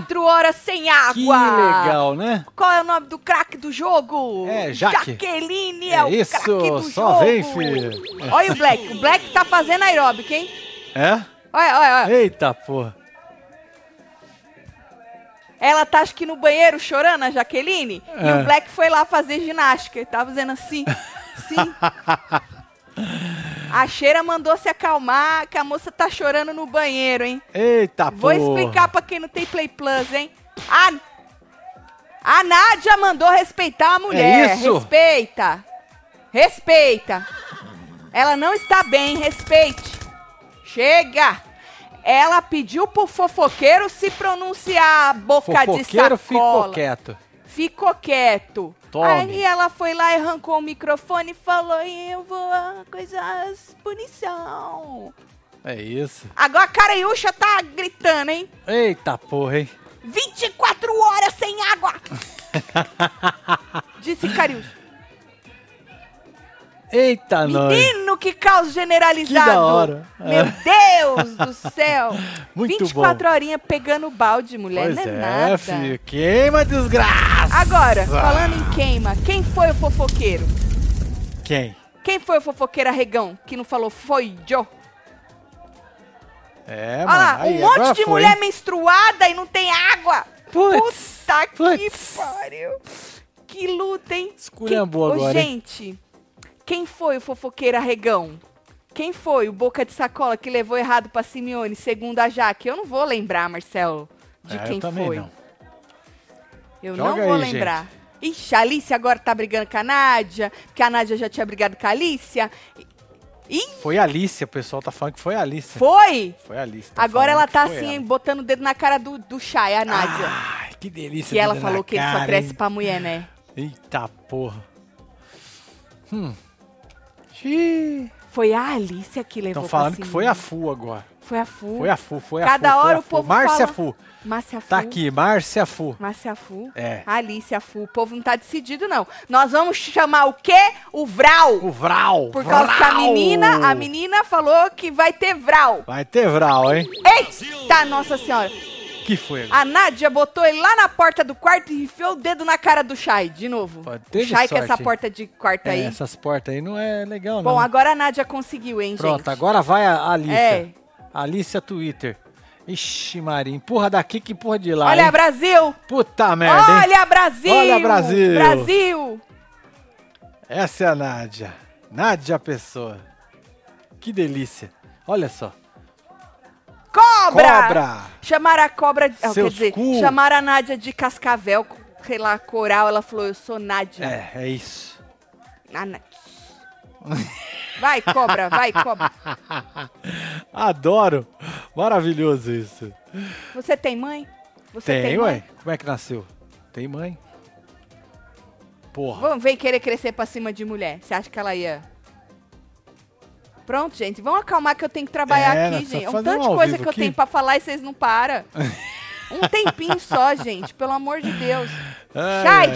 24 horas sem água. Que legal, né? Qual é o nome do craque do jogo? É, Jaque. Jaqueline é, É o isso, craque do só jogo. vem, filho. Olha o Black. O Black tá fazendo aeróbica, hein? É? Olha, olha, olha. Eita porra. Ela tá, acho que no banheiro chorando, a Jaqueline. E É. o Black foi lá fazer ginástica. Ele tava fazendo assim, assim. A cheira mandou se acalmar, que a moça tá chorando no banheiro, hein? Eita Vou porra. explicar pra quem não tem Play Plus, hein? A, a Nádia mandou respeitar a mulher. É isso? Respeita. Respeita. Ela não está bem, respeite. Chega. Ela pediu pro fofoqueiro se pronunciar, boca de Fofoqueiro sacola. ficou quieto. Ficou quieto. Tome. Aí ela foi lá e arrancou o microfone e falou: Eu vou coisas punição. É isso. Agora a Cariúcha tá gritando, hein? Eita porra, hein? 24 horas sem água! Disse Cariúcha. Eita nós. Menino, que caos generalizado! Que da hora. Meu Deus do céu! Muito 24 horinhas pegando balde, mulher, Pois não é, é, nada. filho. Queima desgraça. Agora, falando em queima, quem foi o fofoqueiro? Quem? Quem foi o fofoqueiro arregão que não falou foi Joe? É, Olha lá, mano. Aí, um monte de foi, mulher menstruada e não tem água. Putz, Puta que pariu. Que luta, hein? Esculhambou Ô, agora, hein? gente, quem foi o fofoqueiro arregão? Quem foi o boca de sacola que levou errado pra Simeone, segundo a Jaque? Eu não vou lembrar, Marcelo, de É, quem eu foi. não. Eu Joga não vou aí, lembrar. Ixi, a Alicia agora tá brigando com a Nádia, porque a Nádia já tinha brigado com a Alicia. Ih, Foi a Alicia, o pessoal tá falando que foi a Alicia. foi? Foi a Alicia. tá Agora ela tá assim, ela. botando o dedo na cara do, do Chay, a Nádia. Ai, que delícia. que ela falou que ele só cara, cresce hein? pra mulher, né? Eita porra. Hum. Xiii. Foi a Alicia que levou Estão falando que foi a. Fu agora. Foi a Fu. Foi a Fu, foi a Cada Fu. hora a o Fu. povo Márcia fala- Fu. Márcia Fu. Tá aqui, Márcia Fu. Márcia Fu. É. Alicia Fu. O povo não tá decidido, não. Nós vamos chamar o quê? O Vral. O Vral. Por causa que a menina, a menina falou que vai ter Vral. Vai ter Vral, hein? Eita, nossa senhora. Que foi? agora? A Nádia botou ele lá na porta do quarto e enfiou o dedo na cara do Chay, de novo. Pô, teve Chay com sorte, essa hein? porta de quarto É, aí. essas portas aí não é legal, Bom, não. agora a Nádia conseguiu, hein, Pronto, gente? agora vai a Alicia. É. Alicia Twitter. Ixi, Maria, empurra daqui que empurra de lá, Olha, hein? Brasil! Puta merda, hein? Olha, Brasil! Olha, Brasil! Brasil! Essa é a Nádia. Nádia Pessoa. Que delícia. Olha só. Cobra! Cobra! Chamaram a cobra, ah, quer Seus dizer, cu. chamaram a Nádia de cascavel, sei lá, coral, ela falou, eu sou Nádia. É, é isso. Ná- Vai, cobra, vai, cobra. Adoro. Maravilhoso isso. Você tem mãe? Você Tem, mãe? ué. Como é que nasceu? Tem mãe. Porra. Vamos ver querer crescer pra cima de mulher. Você acha que ela ia... Pronto, gente. Vamos acalmar que eu tenho que trabalhar É, aqui, gente. É um tanto de coisa que eu aqui. tenho pra falar e vocês não param. Um tempinho só, gente. Pelo amor de Deus. Ai.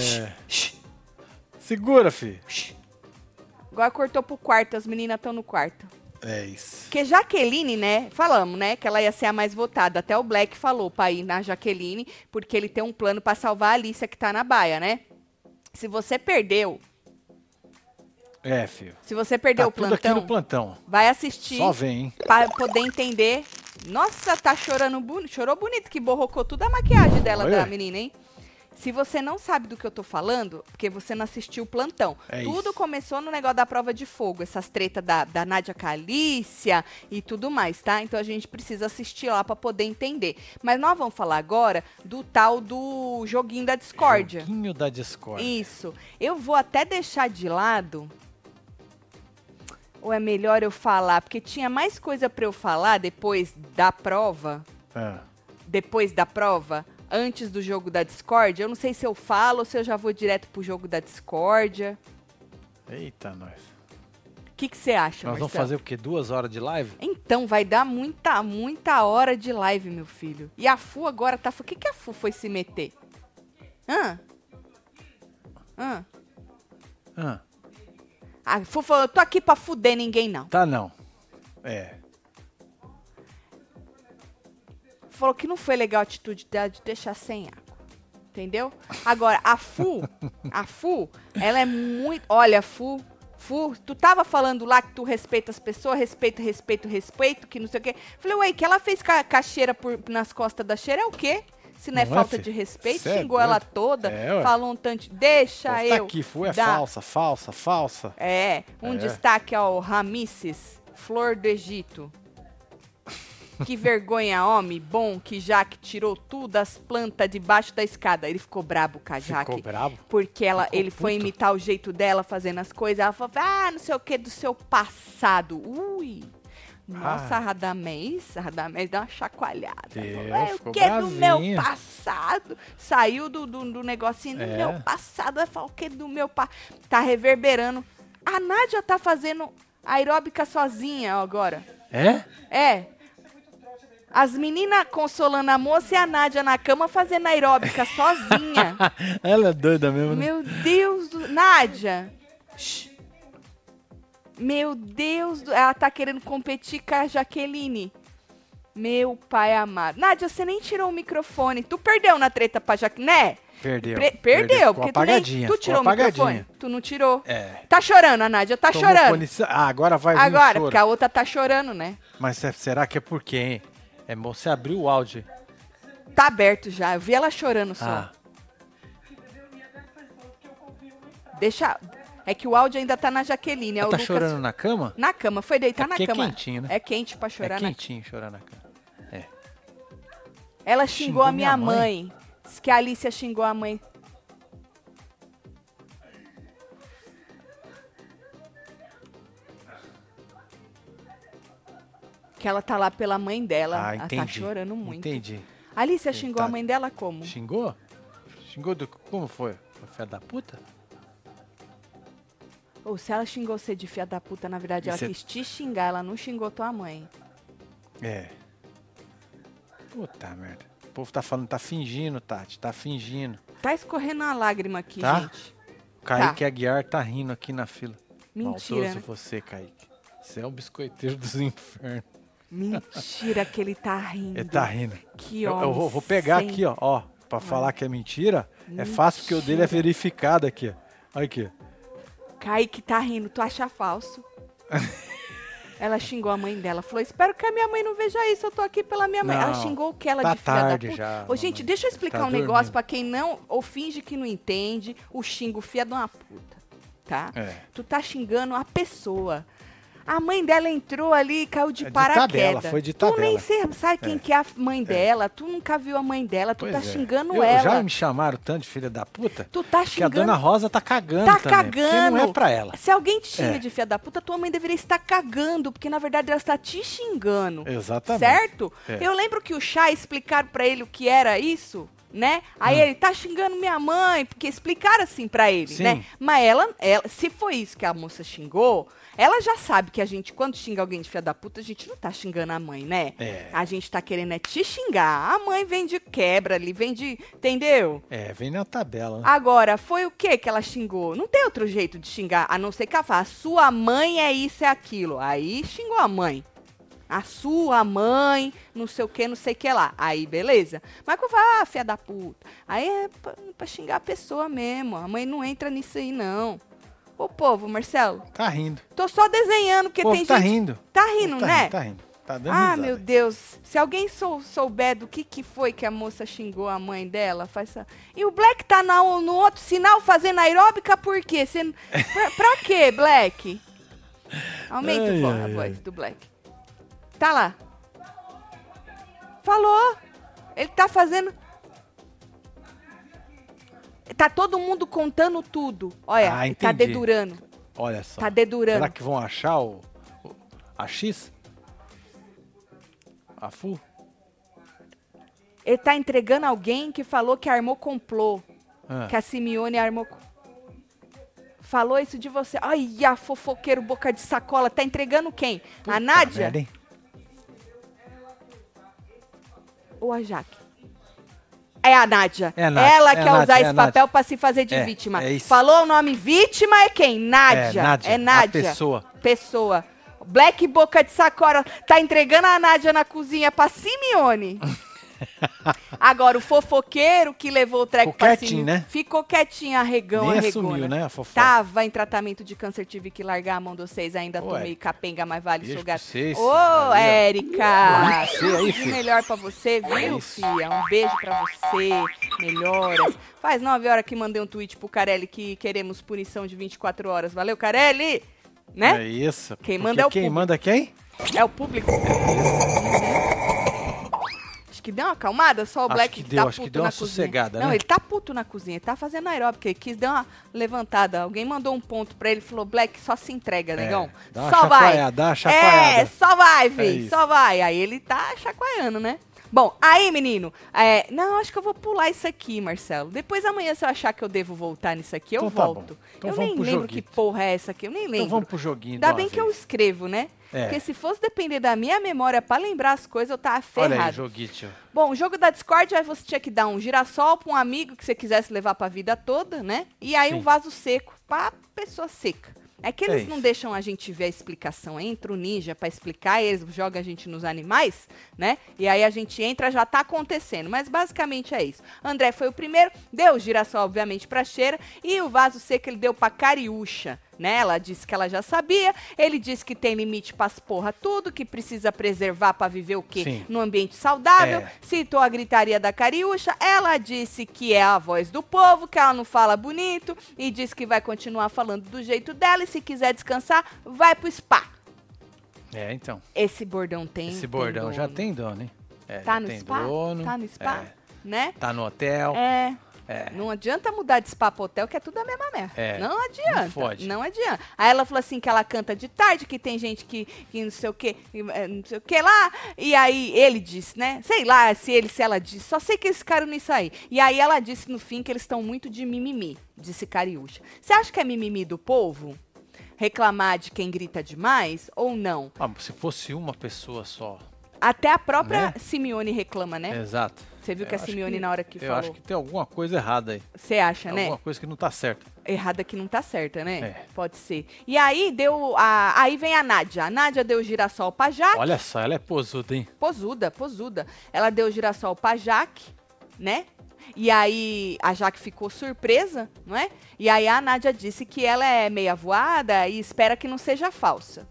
Segura, fi. Agora cortou pro quarto. As meninas estão no quarto. É isso. Porque Jaqueline, né? Falamos, né? Que ela ia ser a mais votada. Até o Black falou pra ir na Jaqueline, porque ele tem um plano pra salvar a Alicia que tá na baia, né? Se você perdeu, É, filho. se você perdeu Tá o tudo aqui plantão, no plantão. vai assistir Só vem, hein? pra poder entender. Nossa, tá chorando bonito. Chorou bonito, que borrocou tudo a maquiagem dela, Olha. da menina, hein? Se você não sabe do que eu tô falando, porque você não assistiu o plantão. É tudo isso. começou no negócio da prova de fogo, essas tretas da, da Nádia Calícia e tudo mais, tá? Então a gente precisa assistir lá pra poder entender. Mas nós vamos falar agora do tal do joguinho da discórdia. Joguinho da Discord. Isso. Eu vou até deixar de lado. Ou é melhor eu falar? Porque tinha mais coisa pra eu falar depois da prova. É. Depois da prova. Antes do jogo da discórdia. Eu não sei se eu falo ou se eu já vou direto pro jogo da discórdia. Eita, nós. O que que você acha, Nós vamos Marcelo? fazer o quê? Duas horas de live? Então, vai dar muita, muita hora de live, meu filho. E a Fu agora tá... O que que a Fu foi se meter? Hã? Hã? Ah, A Fu falou, eu tô aqui pra fuder ninguém, não. tá não. É. falou que não foi legal a atitude dela de deixar sem água. Entendeu? Agora, a Fu, a Fu, ela é muito. Olha, Fu, Fu, tu tava falando lá que tu respeita as pessoas, respeito, respeito, respeito, que não sei o quê. Falei, ué, que ela fez ca cacheira por, nas costas da cheira é o quê? Se não, é Não é, falta de respeito, Cê é xingou ela doido. toda, É, falou um tanto. Deixa eu. aqui, Fu é dar- falsa, falsa, falsa. É, um É. destaque ao Ramesses, flor do Egito. Que vergonha, homem, bom que Jaque tirou tudo das plantas debaixo da escada. Ele ficou brabo com a Ficou Jaque. brabo. Porque ela, Ficou ele foi puto. imitar o jeito dela fazendo as coisas. Ela falou, ah, não sei o que do seu passado. Ui. Nossa, Ah. Radamés, Radamés deu uma chacoalhada. Deus, é, o que do meu passado? Saiu do, do, do negocinho do É. meu passado. Vai falar o que do meu passado? Tá reverberando. A Nádia tá fazendo aeróbica sozinha agora. É? É. As meninas consolando a moça e a Nádia na cama fazendo aeróbica sozinha. Ela é doida mesmo, né? Meu Deus do... Nádia! Shh. Meu Deus do... Ela tá querendo competir com a Jaqueline. Meu pai amado. Nádia, você nem tirou o microfone. Tu perdeu na treta pra Jaqueline, né? Perdeu. Pre- perdeu, ficou porque tu nem... Tu tirou o microfone? Tu não tirou. É. Tá chorando, a Nádia, tá Tomou chorando. punição- Ah, agora vai Agora, porque a outra tá chorando, né? Mas se- será que é por quê, hein? É, você abriu o áudio. Tá aberto já. Eu vi ela chorando só. Ah, Deixa... É que o áudio ainda tá na Jaqueline. É ela tá Lucas... chorando na cama? Na cama. Foi deitar É na é cama. quentinho, né? É quente pra chorar é na quentinho chorar na cama. É. Ela xingou, Xingou a minha minha mãe. mãe? Diz que a Alicia xingou a mãe. Que ela tá lá pela mãe dela. Ah, ela entendi. tá chorando muito. Entendi. A Alicia xingou a mãe dela como? Xingou? Xingou do... Como foi? Foi fé da puta? Ou se ela xingou você de filha da puta, na verdade ela Isso é- quis te xingar, ela não xingou tua mãe. É. Puta merda. O povo tá falando, tá fingindo, Tati. Tá fingindo. Tá escorrendo uma lágrima aqui, Tá? gente. Kaique Aguiar tá rindo aqui na fila. Mentira. Maldoso né? você, Kaique. Você é o biscoiteiro dos infernos. Mentira que ele tá rindo. Ele tá rindo. Que Eu, homem eu vou, vou pegar sem- aqui, ó. ó pra falar que é mentira, é fácil porque o dele é Mentira. verificado aqui. ó. Olha aqui. Kaique tá rindo, tu acha falso? ela xingou a mãe dela, falou: Espero que a minha mãe não veja isso, eu tô aqui pela minha mãe. ela Não, xingou o que ela tá de filha tarde da puta. já, Ô, gente, deixa eu explicar Tá um negócio dormindo. pra quem não, ou finge que não entende, o xingo filha de uma puta, tá? É. Tu tá xingando a pessoa. A mãe dela entrou ali e caiu de É paraquedas. tabela, foi de Tu nem tabela. sabe quem É. que é a mãe dela, tu nunca viu a mãe dela, tu Pois tá é. xingando Eu- ela. Já me chamaram tanto de filha da puta Tu tá que a xingando dona Rosa tá cagando Tá também. Porque não cagando. é pra ela. Se alguém te xinga É. de filha da puta, tua mãe deveria estar cagando, porque na verdade ela está te xingando. Exatamente. Certo? É. Eu lembro que o Chá explicaram pra ele o que era isso, né? Aí Hum. ele tá xingando minha mãe, porque explicaram assim pra ele, Sim. né? Mas ela, ela, se foi isso que a moça xingou, ela já sabe que a gente, quando xinga alguém de filha da puta, a gente não tá xingando a mãe, né? É. A gente tá querendo é te xingar. A mãe vem de quebra ali, vem de. Entendeu? É, vem na tabela. né? Agora, foi o que que ela xingou? Não tem outro jeito de xingar, a não ser que ela fala, sua mãe é isso e aquilo. Aí xingou a mãe. A sua mãe, não sei o que, não sei o que lá. Aí, beleza. Mas quando fala, ah, filha da puta. Aí é pra, pra xingar a pessoa mesmo. A mãe não entra nisso aí, não. Ô, povo, Marcelo, Tá rindo. tô só desenhando, porque O povo tem tá gente... rindo. Tá rindo, tá né? Rindo, tá rindo. Tá dando Ah, risada. meu Deus. Se alguém sou- souber do que, que foi que a moça xingou a mãe dela, faz essa... E o Black tá na- no outro sinal fazendo aeróbica por quê? Você... Pra, pra quê, Black? Aumenta Ai, ai, a voz do Black. Tá lá. Falou. Ele tá fazendo... Tá todo mundo contando tudo. Olha, Ah, tá dedurando. Olha só. Tá dedurando. Será que vão achar o, o- a X? A Fu? Ele tá entregando alguém que falou que armou complô. Ah, que a Simeone armou. Falou isso de você. Ai, a fofoqueiro boca de sacola. Tá entregando quem? a Nádia merda, ou a Jaque? É a Nádia. É a Nádia, Ela é quer Nádia, usar é esse papel pra se fazer de É, vítima. é. Falou o nome vítima é quem? Nádia. É, Nádia, É a Nádia. pessoa. Pessoa. Black boca de sacola. Tá entregando a Nádia na cozinha pra Simeone. Agora, o fofoqueiro que levou o treco Ficou pra quietinho, cima, né? ficou quietinho, arregão, Nem arregona. assumiu, né, a fofoca? Tava em tratamento de câncer, tive que largar a mão de vocês, ainda Érica, capenga, mas vale vocês. Ô, ó. Érica! Tudo melhor pra você, viu, isso. fia? Um beijo pra você, melhoras. Faz nove horas que mandei um tweet pro Carelli que queremos punição de 24 horas. Valeu, Carelli! Né? É isso. Quem manda é o Quem público. manda quem? É o público. Acho que deu uma acalmada, só o Acho Black que deu, tá acho que puto deu na uma cozinha. sossegada, Não, né? ele tá puto na cozinha, ele tá fazendo aeróbica, ele quis dar uma levantada. Alguém mandou um ponto pra ele, falou, Black, só se entrega, negão. É, dá só vai. dá uma chacoalhada. É, só vai, É filho, isso. só vai. Aí ele tá chacoalhando, né? Bom, aí, menino, é, não, acho que eu vou pular isso aqui, Marcelo. Depois amanhã, se eu achar que eu devo voltar nisso aqui, eu Então tá volto. Então eu nem lembro que porra é essa aqui, eu nem lembro. Então vamos pro joguinho Ainda bem que eu vez. escrevo, né? É. Porque se fosse depender da minha memória pra lembrar as coisas, eu tava Olha aí, ferrado. joguinho. Bom, o jogo da Discord, aí você tinha que dar um girassol pra um amigo que você quisesse levar pra vida toda, né? E aí Sim. um vaso seco pra pessoa seca. É que É eles não isso. deixam a gente ver a explicação. Entra o ninja pra explicar, eles jogam a gente nos animais, né? E aí a gente entra, já tá acontecendo. Mas basicamente é isso. André foi o primeiro, deu o girassol, obviamente, pra cheira. E o vaso seco ele deu pra Cariúcha, né? Ela disse que ela já sabia. Ele disse que tem limite pras porra tudo, que precisa preservar pra viver o quê? Sim. No ambiente saudável. É. Citou a gritaria da Cariúcha. Ela disse que é a voz do povo, que ela não fala bonito. E disse que vai continuar falando do jeito dela. E se quiser descansar, vai pro spa. É, então. Esse bordão tem. Esse tem bordão já dono. tem dono, hein? É, Tá já no tem spa? dono. Tá no spa? é, Né? tá no hotel. É. É. Não adianta mudar de spa pro hotel, que é tudo a mesma merda. É, Não adianta. não fode. Não adianta. Aí ela falou assim que ela canta de tarde, que tem gente que, que não sei o que, não sei o que lá. E aí ele disse, né? Sei lá se ele, se ela disse. Só sei que eles ficaram nisso aí. E aí ela disse no fim que eles estão muito de mimimi, disse Cariúcha. Você acha que é mimimi do povo? Reclamar de quem grita demais ou não? Ah, se fosse uma pessoa só. Até a própria Né? Simeone reclama, né? Exato. Você viu que Eu a Simeone, na hora que eu falou, acho que tem alguma coisa errada aí. você acha, né? Alguma coisa que não tá certa. errada que não tá certa, né? É. Pode ser. E aí deu a, aí vem a Nádia. A Nádia deu o girassol pra Jaque. Olha só, ela é posuda, hein? Posuda, posuda. Ela deu o girassol pra Jaque, né? E aí a Jaque ficou surpresa, não é? E aí a Nádia disse que ela é meia voada e espera que não seja falsa.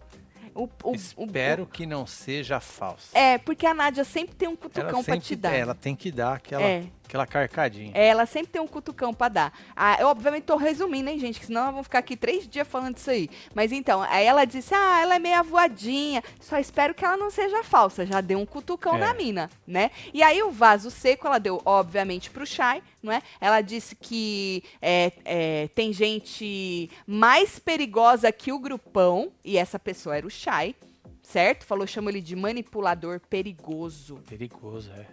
O, o- o- Espero que não seja falsa. é, porque a Nádia sempre tem um ela cutucão pra sempre- te dar. é, ela tem que dar aquela, É. aquela carcadinha. É, ela sempre tem um cutucão pra dar. Ah, eu obviamente tô resumindo, hein, gente? Que senão nós vamos ficar aqui três dias falando disso aí. Mas então, aí ela disse: Ah, ela é meia voadinha. Só espero que ela não seja falsa. Já deu um cutucão É. na mina, né? E aí o vaso seco ela deu, obviamente, pro Shai, não é? Ela disse que é, é, tem gente mais perigosa que o grupão. E essa pessoa era o Shai. Certo? Falou, chama ele de manipulador perigoso. Perigoso, é.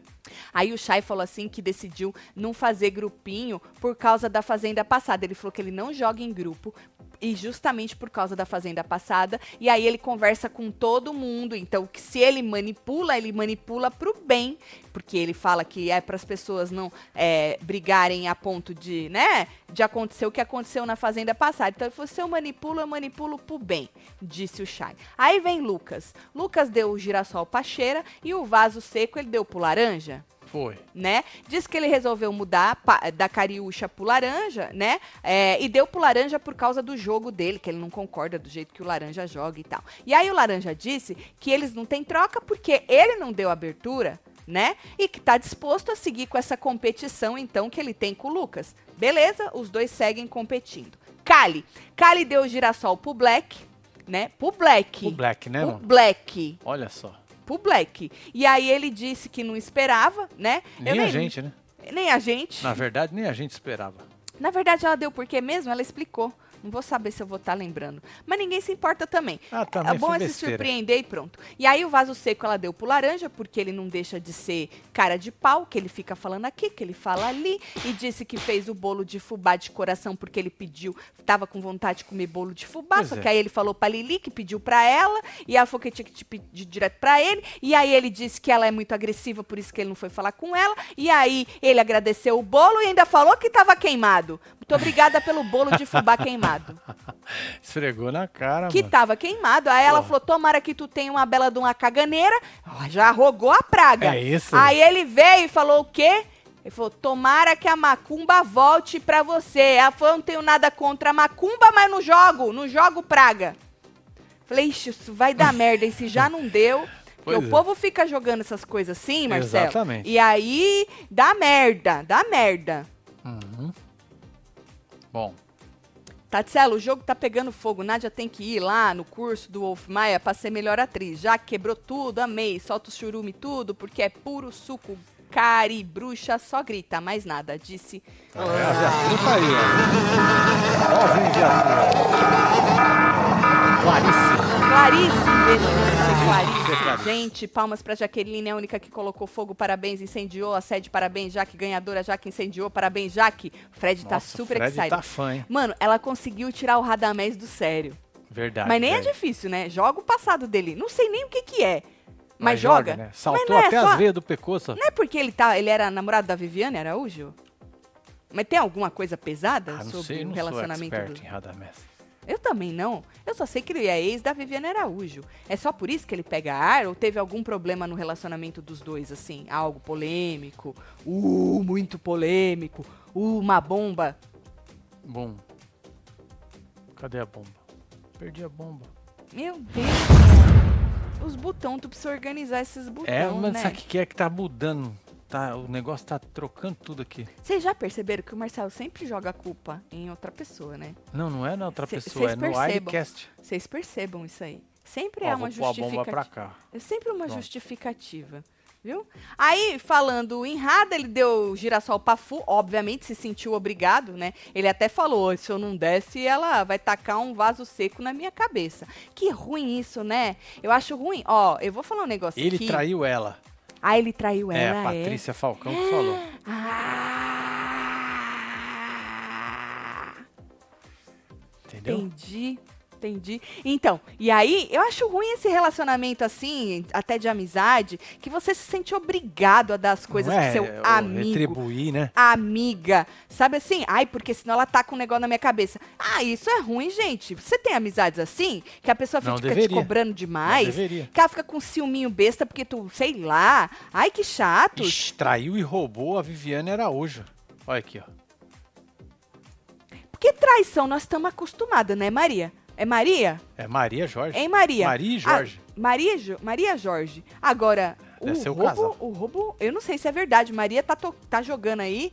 Aí o Chay falou assim que decidiu não fazer grupinho por causa da fazenda passada. Ele falou que ele não joga em grupo e justamente por causa da fazenda passada. E aí ele conversa com todo mundo. Então, que se ele manipula, ele manipula pro bem, porque ele fala que é para as pessoas não é, brigarem a ponto de, né, de acontecer o que aconteceu na fazenda passada. Então, ele falou: se eu manipulo, eu manipulo pro bem, disse o Chay. Aí vem Lucas. Lucas deu o girassol pra cheira e o vaso seco ele deu pro laranja Foi. né? Diz que ele resolveu mudar da cariúcha pro laranja, né? É, e deu pro laranja por causa do jogo dele, que ele não concorda do jeito que o laranja joga e tal. E aí o laranja disse que eles não têm troca porque ele não deu abertura, né? E que tá disposto a seguir com essa competição, então, que ele tem com o Lucas. Beleza, os dois seguem competindo. Kali. Kali deu o girassol pro Black, né? Pro Black. O Black, né, Pro mano? Black Olha só. Pro Black. E aí ele disse que não esperava, né? Eu Nem a gente, né? Nem a gente. Na verdade, nem a gente esperava. Na verdade, ela deu porque mesmo, ela explicou. Não vou saber se eu vou estar lembrando. Mas ninguém se importa também. Ah, também é bom é se surpreender e pronto. E aí o vaso seco ela deu pro laranja, porque ele não deixa de ser cara de pau, que ele fica falando aqui, que ele fala ali. E disse que fez o bolo de fubá de coração porque ele pediu, tava com vontade de comer bolo de fubá. Pois só é. que aí ele falou pra Lili, que pediu pra ela. E ela falou que tinha que te pedir direto pra ele. E aí ele disse que ela é muito agressiva, por isso que ele não foi falar com ela. E aí ele agradeceu o bolo e ainda falou que tava queimado. Muito obrigada pelo bolo de fubá queimado. Queimado. Esfregou na cara, que mano. tava queimado. Aí ela Porra. falou: tomara que tu tenha uma bela de uma caganeira. Já rogou a praga. É isso? Aí ele veio e falou o quê? Ele falou: tomara que a macumba volte pra você. Ela falou: não tenho nada contra a macumba, mas não jogo, não jogo praga. Falei, ixi, isso vai dar merda. E se já não deu. Porque Pois o é. povo fica jogando essas coisas assim, Marcelo. Exatamente. E aí dá merda, dá merda. Uhum. Bom, Tatselo, o jogo tá pegando fogo. Nádia tem que ir lá no curso do Wolf Maia pra ser melhor atriz. Já quebrou tudo, amei. Solta o churume tudo, porque é puro suco. Cari, bruxa, só grita, mais nada. Disse. é, tá aí, ó. Clarice. Clarice. Gente, palmas pra Jaqueline, é a única que colocou fogo. Parabéns, incendiou a sede. Parabéns, Jaque, ganhadora. Jaque incendiou. Parabéns, Jaque. Fred tá Nossa, super Fred excited. tá fã, hein? Mano, ela conseguiu tirar o Radamés do sério. Verdade. Mas nem é velho. difícil, né? Joga o passado dele. Não sei nem o que que é. Mas, Mas joga. né? Mas Saltou não é até só- as veias do pescoço. Não é porque ele, tá, ele era namorado da Viviane Araújo? Mas tem alguma coisa pesada Ah, sobre sei, o relacionamento sou expert do... em Radamés. Eu também não. Eu só sei que ele é ex da Viviane Araújo. É só por isso que ele pega ar ou teve algum problema no relacionamento dos dois, assim? Algo polêmico? Uh, muito polêmico. Uh, uma bomba. Bom. Cadê a bomba? Perdi a bomba. Meu Deus. Os botão, tu precisa organizar esses botão, é, mas né? sabe o que é que tá mudando? Tá, o negócio tá trocando tudo aqui. Vocês já perceberam que o Marcelo sempre joga a culpa em outra pessoa, né? Não, não é na outra Cê- pessoa, é no percebam. iCast. Vocês percebam isso aí. Sempre Ó, é uma justificativa. É sempre uma Pronto. justificativa. Viu? Aí, falando em Rada, ele deu girassol pra Fu, obviamente se sentiu obrigado, né? Ele até falou: se eu não desse, ela vai tacar um vaso seco na minha cabeça. Que ruim isso, né? Eu acho ruim. Ó, eu vou falar um negócio Ele aqui. traiu ela. Ah, ele traiu é, ela, a é? Patrícia Falcão que falou. Ah! Entendeu? Entendi, entendi. Então, e aí, eu acho ruim esse relacionamento assim, até de amizade, que você se sente obrigado a dar as coisas não pro é, seu o amigo. Retribuir, né? Amiga, sabe assim? Ai, porque senão ela tá com um negócio na minha cabeça. Ah, isso é ruim, gente. Você tem amizades assim? Que a pessoa fica te cobrando demais? Que ela fica com ciúminho besta porque tu, sei lá. Ai, que chato. Ixi, traiu e roubou a Viviane Araújo. Olha aqui, ó. Porque traição nós estamos acostumadas, né, Maria? É Maria? É Maria Jorge. Hein, Maria? Maria e Jorge. Ah, Maria, Jo- Maria Jorge. Agora, Deve o ser o roubo, casal. o roubo, eu não sei se é verdade. Maria tá, to- tá jogando aí,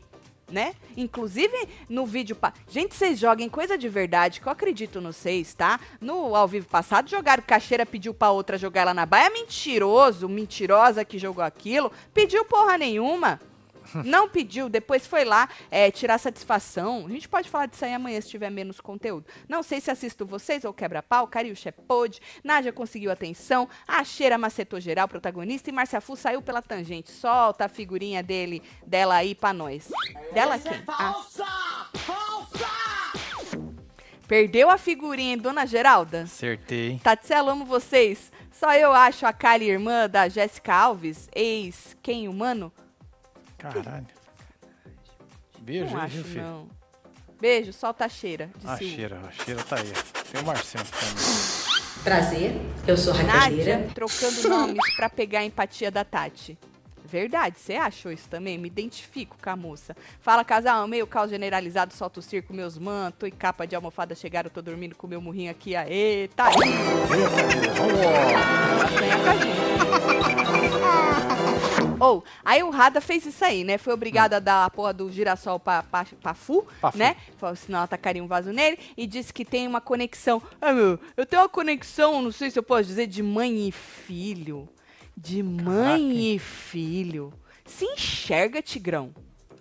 né? Inclusive no vídeo. Pa... Gente, vocês joguem coisa de verdade, que eu acredito no vocês, tá? No ao vivo passado, jogaram caixeira, pediu pra outra jogar lá na baia. Mentiroso, mentirosa que jogou aquilo. Pediu porra nenhuma. Não pediu, depois foi lá é, tirar satisfação. A gente pode falar disso aí amanhã se tiver menos conteúdo. Não sei se assisto vocês ou quebra-pau, Cariúcha é pod, Nádia conseguiu atenção, a Cheira macetou geral, protagonista, e Márcia Fu saiu pela tangente. Solta a figurinha dele, dela aí pra nós. Dela quem? Ah, perdeu a figurinha, hein, Dona Geralda? Acertei? Tatselo, amo vocês. Só eu acho a Kali irmã da Jéssica Alves, ex quem humano? Caralho. Beijo, não acho, filho? não. Beijo, solta a cheira. A o cheira, a cheira tá aí. Tem o Marcelo também. Prazer, eu sou Raquel Nádia trocando nomes pra pegar a empatia da Tati. Verdade, você achou isso também? Me identifico com a moça. Fala, casal, meio caos generalizado, solta o circo, meus mantos, tô e capa de almofada chegaram, tô dormindo com meu murrinho aqui, aê, tá aí. Ou, aí o Rada fez isso aí, né? Foi obrigado a dar a porra do girassol pra, pra, pra Fu, Pra né? Falou, senão ela tacaria um vaso nele. E disse que tem uma conexão. Ah, meu, eu tenho uma conexão, não sei se eu posso dizer, de mãe e filho. De mãe e filho. Se enxerga, Tigrão.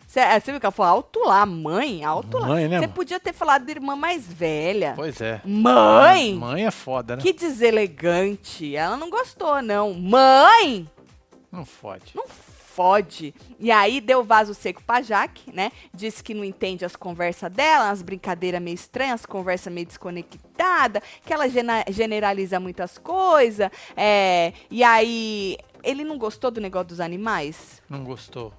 Você viu que ela falou alto lá, mãe, alto lá. Mãe, né, Você mano? podia ter falado de irmã mais velha. Pois é. Mãe! Mãe é foda, né? Que deselegante. Ela não gostou, não. Mãe! Não fode. Não fode. E aí deu vaso seco pra Jaque, né? Disse que não entende as conversas dela, as brincadeiras meio estranhas, as conversas meio desconectadas, que ela generaliza muitas coisas. É, e aí ele não gostou do negócio dos animais? Não gostou.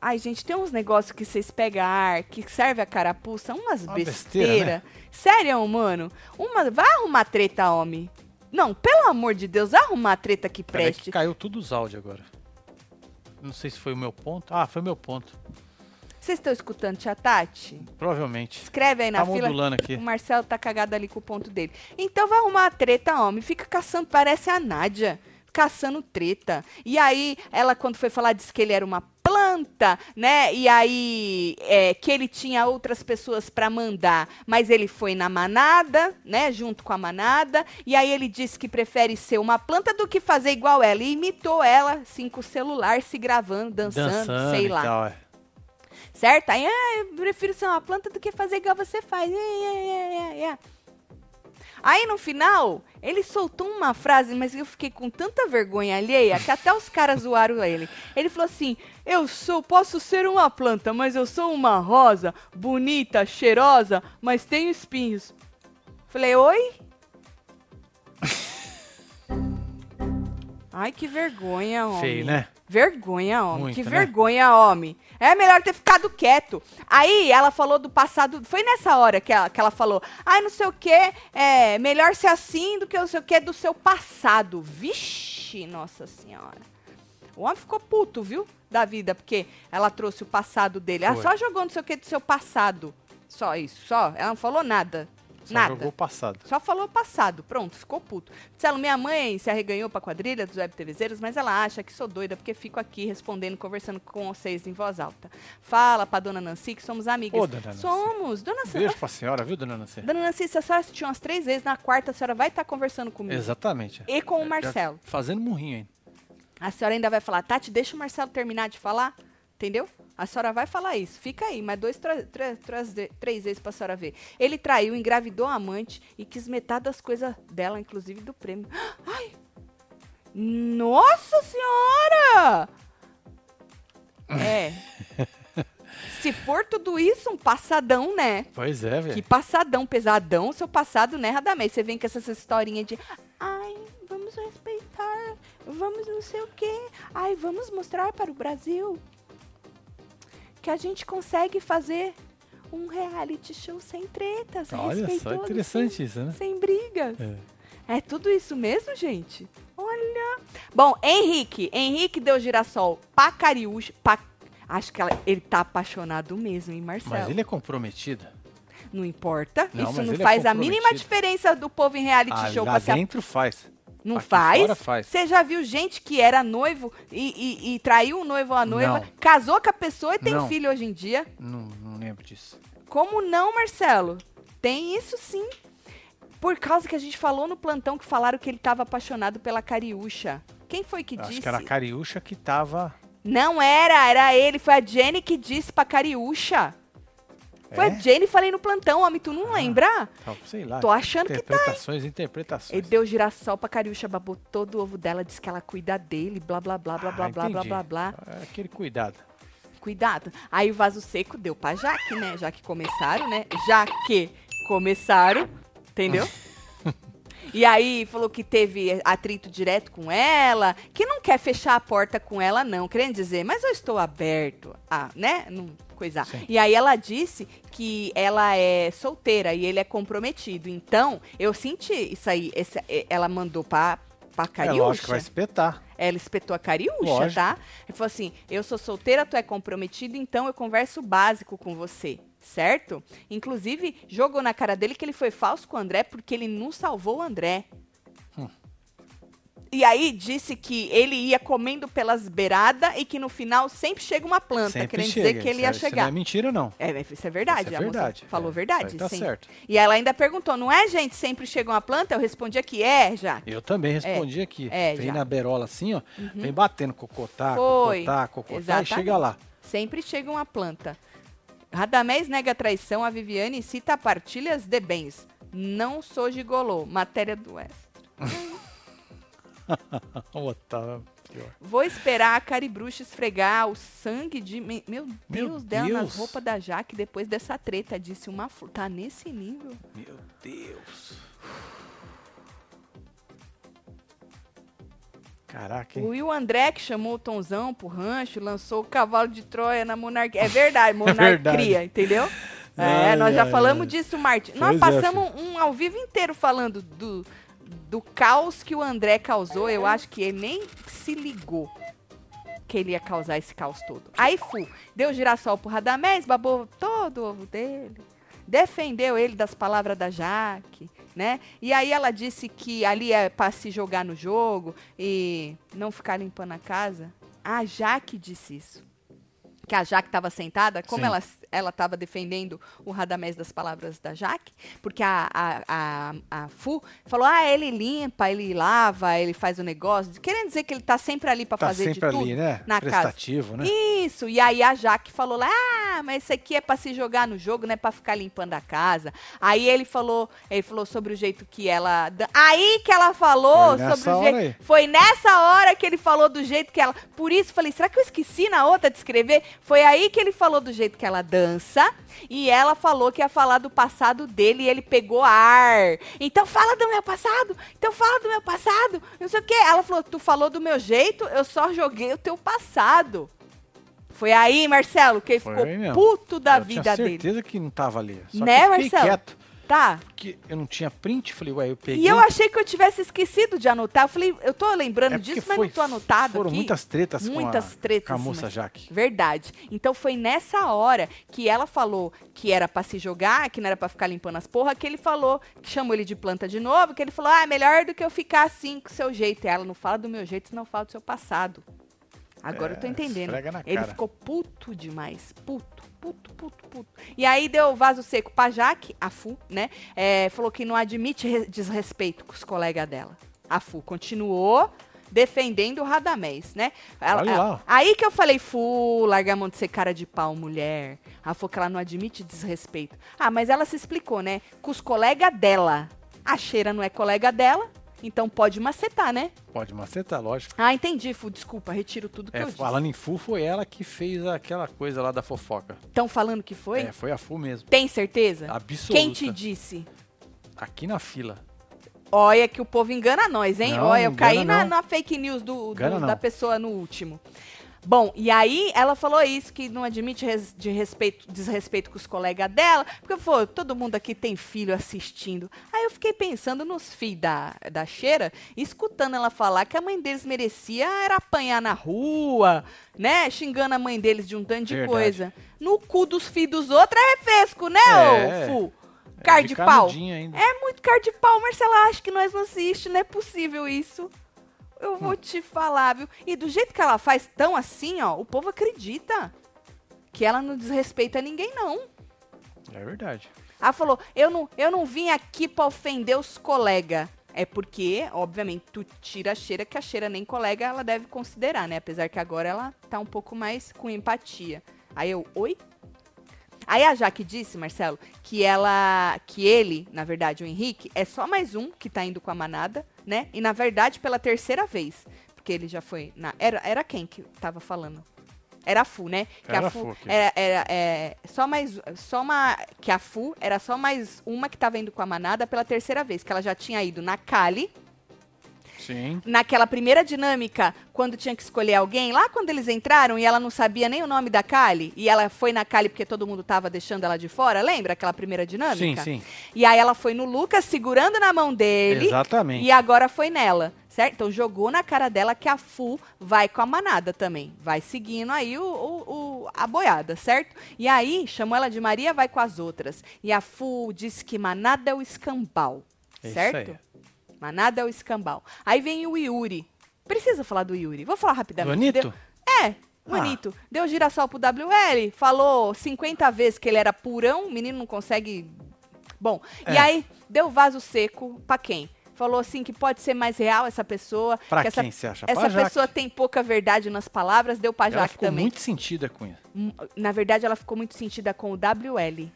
Ai, gente, tem uns negócios que vocês pegam ar, que serve a carapuça, umas Uma besteira. besteira, né? Sério, mano? Uma, vai arrumar treta, homem. Não, pelo amor de Deus, arrumar treta que preste. que caiu tudo os áudios agora. Não sei se foi o meu ponto. Ah, foi meu ponto. Vocês estão escutando, tia Tati? Provavelmente. Escreve aí na Tá fila. modulando aqui. O Marcelo tá cagado ali com o ponto dele. Então vai arrumar a treta, homem. Fica caçando, parece a Nádia. Caçando treta. E aí, ela, quando foi falar, disse que ele era uma planta, né? E aí, é, que ele tinha outras pessoas pra mandar, mas ele foi na manada, né? Junto com a manada. E aí, ele disse que prefere ser uma planta do que fazer igual ela. E imitou ela, assim, com o celular, se gravando, dançando, Dançando sei lá. tal, é. Certo? Aí, ah, eu prefiro ser uma planta do que fazer igual você faz. É, é, é, é. Aí no final, ele soltou uma frase, mas eu fiquei com tanta vergonha alheia que até os caras zoaram ele. Ele falou assim: Eu sou, posso ser uma planta, mas eu sou uma rosa, bonita, cheirosa, mas tenho espinhos. Falei, oi? Ai, que vergonha, homem. Feio, né? Vergonha, homem. Muito, que né? vergonha, homem. É melhor ter ficado quieto. Aí ela falou do passado. Foi nessa hora que ela, que ela falou. Ai, não sei o que. É melhor ser assim do que não sei o que do seu passado. Vixe, nossa senhora. O homem ficou puto, viu? Da vida, porque ela trouxe o passado dele. Ela Foi. só jogou não sei o que do seu passado. Só isso, só. Ela não falou nada. Só nada. jogou passado. Só falou passado, pronto, ficou puto. Marcelo, minha mãe se arreganhou pra quadrilha dos web TVzeiros, mas ela acha que sou doida porque fico aqui respondendo, conversando com vocês em voz alta. Fala pra dona Nancy que somos amigas. Ô, dona Nancy. Somos. Dona Nancy. Beijo pra senhora, viu, dona Nancy? Dona Nancy, se a senhora assistiu umas três vezes, na quarta a senhora vai estar conversando comigo. Exatamente. E com o Já Marcelo. Fazendo murrinho ainda. A senhora ainda vai falar, Tati, deixa o Marcelo terminar de falar, entendeu? A senhora vai falar isso. Fica aí, mas dois, três ve- três vezes pra senhora ver. Ele traiu, engravidou a amante e quis metade das coisas dela, inclusive do prêmio. Ai! Nossa senhora! É. Se for tudo isso, um passadão, né? Pois é, Que velho. passadão, pesadão, seu passado, né, Radamés? Você vem com essas historinhas de ai, vamos respeitar, vamos não sei o quê, ai, vamos mostrar para o Brasil que a gente consegue fazer um reality show sem tretas, Olha só, respeitoso, interessante isso, né? sem, sem brigas. É. É tudo isso mesmo, gente? Olha. Bom, Henrique. Henrique deu girassol pra. Pra... Acho que ela- ele tá apaixonado mesmo, hein, Marcelo? Mas ele é comprometido. Não importa. Não, Isso não é faz a mínima diferença do povo em reality Ah, show lá se dentro faz. Não Aqui faz? faz. Você já viu gente que era noivo e, e- e traiu o noivo ou a noiva, Não. casou com a pessoa e tem Não. filho hoje em dia? Não, não lembro disso. Como não, Marcelo? Tem isso sim. Por causa que a gente falou no plantão que falaram que ele estava apaixonado pela Cariúcha. Quem foi que Acho disse? que era a Cariúcha que tava. Não era, era ele. Foi a Jenny que disse pra Cariúcha. Foi É? a Jenny, falei no plantão, homem, tu não Ah. lembra? Sei lá. Tô achando que tá. Interpretações, interpretações. Ele deu girassol pra Cariúcha, babou todo o ovo dela, disse que ela cuida dele, blá, blá, blá, blá, Ah, blá, blá, blá, blá, blá. Aquele cuidado. Cuidado. Aí o vaso seco deu pra Jaque, né? Já que começaram, né? Já que começaram, entendeu? E aí falou que teve atrito direto com ela, que não quer fechar a porta com ela, não, querendo dizer, mas eu estou aberto a, né? Não coisar. Sim. E aí ela disse que ela é solteira e ele é comprometido. Então, eu senti isso aí. esse- ela mandou pra, pra É Cariúcha. lógico que vai espetar. Ela espetou a cariúcha, Lógico. tá? Ele falou assim: eu sou solteira, tu é comprometido, então eu converso básico com você, certo? Inclusive, jogou na cara dele que ele foi falso com o André porque ele não salvou o André. E aí disse que ele ia comendo pelas beiradas e que no final sempre chega uma planta, Sempre querendo chega. dizer que ele Isso ia é- Isso não chegar. é mentira, não. É, isso é verdade. Isso é verdade. falou É, verdade, Tá sim. certo. E ela ainda perguntou: não é, gente? Sempre chega uma planta? Eu respondi aqui: é, já. Eu também respondi aqui. é, vem já. Uhum. na berola assim, ó. Vem batendo cocotá, Foi. cocotá, cocotá Exatamente. e chega lá. Sempre chega uma planta. Radamés nega traição a Viviane e cita partilhas de bens. Não sou gigolô. Matéria do Extra. O Otávio. Vou esperar a Caribruxa esfregar o sangue de... me- Meu Deus Meu dela nas Deus. roupas da Jaque depois dessa treta. Disse uma... flu- Tá nesse nível. Meu Deus. Caraca, O hein? Will André que chamou o Tonzão pro rancho, lançou o cavalo de Troia na monarquia. É verdade, monarquia, verdade. entendeu? É, Ai, nós já ai, falamos ai. disso, Martin. Pois Nós é, passamos um ao vivo inteiro falando do, do caos que o André causou. Eu acho que ele nem se ligou que ele ia causar esse caos todo. Aí, fu, deu girassol pro Radamés, babou todo o ovo dele, defendeu ele das palavras da Jaque, né? E aí ela disse que ali é pra se jogar no jogo e não ficar limpando a casa. A Jaque disse isso. Que a Jaque estava sentada, como Sim. ela ela estava defendendo o Radamés das palavras da Jaque, porque a, a, a, a Fu falou: ah, ele limpa, ele lava, ele faz o negócio, querendo dizer que ele tá sempre ali para Tá fazer de sempre tudo ali, né? na casa. Prestativo, né? Isso, e aí a Jaque falou lá, ah, mas isso aqui é pra se jogar no jogo, não é pra ficar limpando a casa. Aí ele falou, ele falou sobre o jeito que ela. Aí que ela falou Foi nessa sobre o jeito. aí. Foi nessa hora que ele falou do jeito que ela. Por isso falei, será que eu esqueci na outra de escrever? Foi aí que ele falou do jeito que ela dança. E ela falou que ia falar do passado dele e ele pegou ar. Então fala do meu passado. Então fala do meu passado. Não sei o quê. Ela falou, tu falou do meu jeito, eu só joguei o teu passado. Foi aí, Marcelo, que ele Foi ficou puto da eu vida tinha dele. certeza que não tava ali. Só Né, que eu Marcelo? quieto, Tá. porque eu não tinha print. Falei, ué, eu peguei. E eu achei que eu tivesse esquecido de anotar. Eu falei, eu tô lembrando É disso, mas foi- não tô anotado Foram aqui. muitas tretas Muitas com a, tretas, com a moça mas- Jaque. Verdade. Então foi nessa hora que ela falou que era pra se jogar, que não era pra ficar limpando as porra, que ele falou, que chamou ele de planta de novo, que ele falou: "Ah, é melhor do que eu ficar assim com o seu jeito". E ela não fala do meu jeito, senão fala do seu passado. Agora eu tô É, entendendo. Ele cara. ficou puto demais. Puto, puto, puto, puto. E aí deu vaso seco pra Jaque, a Fu, né? É, falou que não admite re- desrespeito com os colegas dela. A Fu continuou defendendo o Radamés, né? Ela- ela- aí que eu falei, Fu, larga a mão de ser cara de pau, mulher. Ela falou que ela não admite desrespeito. Ah, mas ela se explicou, né? Com os colegas dela. A cheira não é colega dela, então pode macetar, né? Pode macetar, lógico. Ah, entendi, Fu, desculpa, retiro tudo que É, eu disse. falando em Fu, foi ela que fez aquela coisa lá da fofoca. Estão falando que foi? É, foi a Fu mesmo. Tem certeza? Absoluta. Quem te disse? Aqui na fila. Olha que o povo engana nós, hein? Não, Olha, eu caí na, na fake news do, do- da pessoa no último. Bom, e aí ela falou isso, que não admite res- de respeito, desrespeito com os colegas dela, porque pô, todo mundo aqui tem filho assistindo. Aí eu fiquei pensando nos filhos da, da Cheira, escutando ela falar que a mãe deles merecia era apanhar na rua, né? Xingando a mãe deles de um tanto de Verdade. coisa. No cu dos filhos dos outros é refresco, né, É, ô Fu? É, Cara de, pau. canudinho ainda. É muito cara de pau, Marcela. Acho que nós não assiste, não é possível isso. Eu vou te falar, viu? E do jeito que ela faz tão assim, ó, o povo acredita que ela não desrespeita ninguém, não. É verdade. Ela falou: eu não, eu não vim aqui pra ofender os colegas. É porque, obviamente, tu tira a cheira, que a cheira nem colega ela deve considerar, né? Apesar que agora ela tá um pouco mais com empatia. Aí eu, oi? Aí a Jaque disse, Marcelo, que ela, que ele, na verdade, o Henrique, é só mais um que tá indo com a manada, né? E na verdade, pela terceira vez. Porque ele já foi. Na, era, era quem que tava falando? Era a Fu, né? Que Era a a Fu, era, era, é, só mais. Só uma. Que a Fu era só mais uma que tava indo com a manada pela terceira vez. Que ela já tinha ido na Kali, Sim. naquela primeira dinâmica, quando tinha que escolher alguém, lá quando eles entraram e ela não sabia nem o nome da Kali, e ela foi na Kali porque todo mundo tava deixando ela de fora, lembra aquela primeira Sim, dinâmica? sim. E aí ela foi no Lucas segurando na mão dele Exatamente. e agora foi nela, certo? Então jogou na cara dela que a Fu vai com a manada também, vai seguindo aí o, o- o- a boiada, certo? E aí chamou ela de Maria, vai com as outras. E a Fu disse que manada é o escambau, É isso certo? aí. Manada é o escambau. Aí vem o Yuri. Precisa falar do Yuri. Vou falar rapidamente. Bonito? Deu- É, bonito. Deu girassol pro WL, falou 50 vezes que ele era purão, o menino não consegue. Bom, e É. aí deu vaso seco pra quem? Falou assim que pode ser mais real essa pessoa. Pra que essa, quem você acha? Essa pessoa tem pouca verdade nas palavras, deu pra Ela Jaque ficou também. muito sentida com isso. Hum, Na verdade, ela ficou muito sentida com o WL.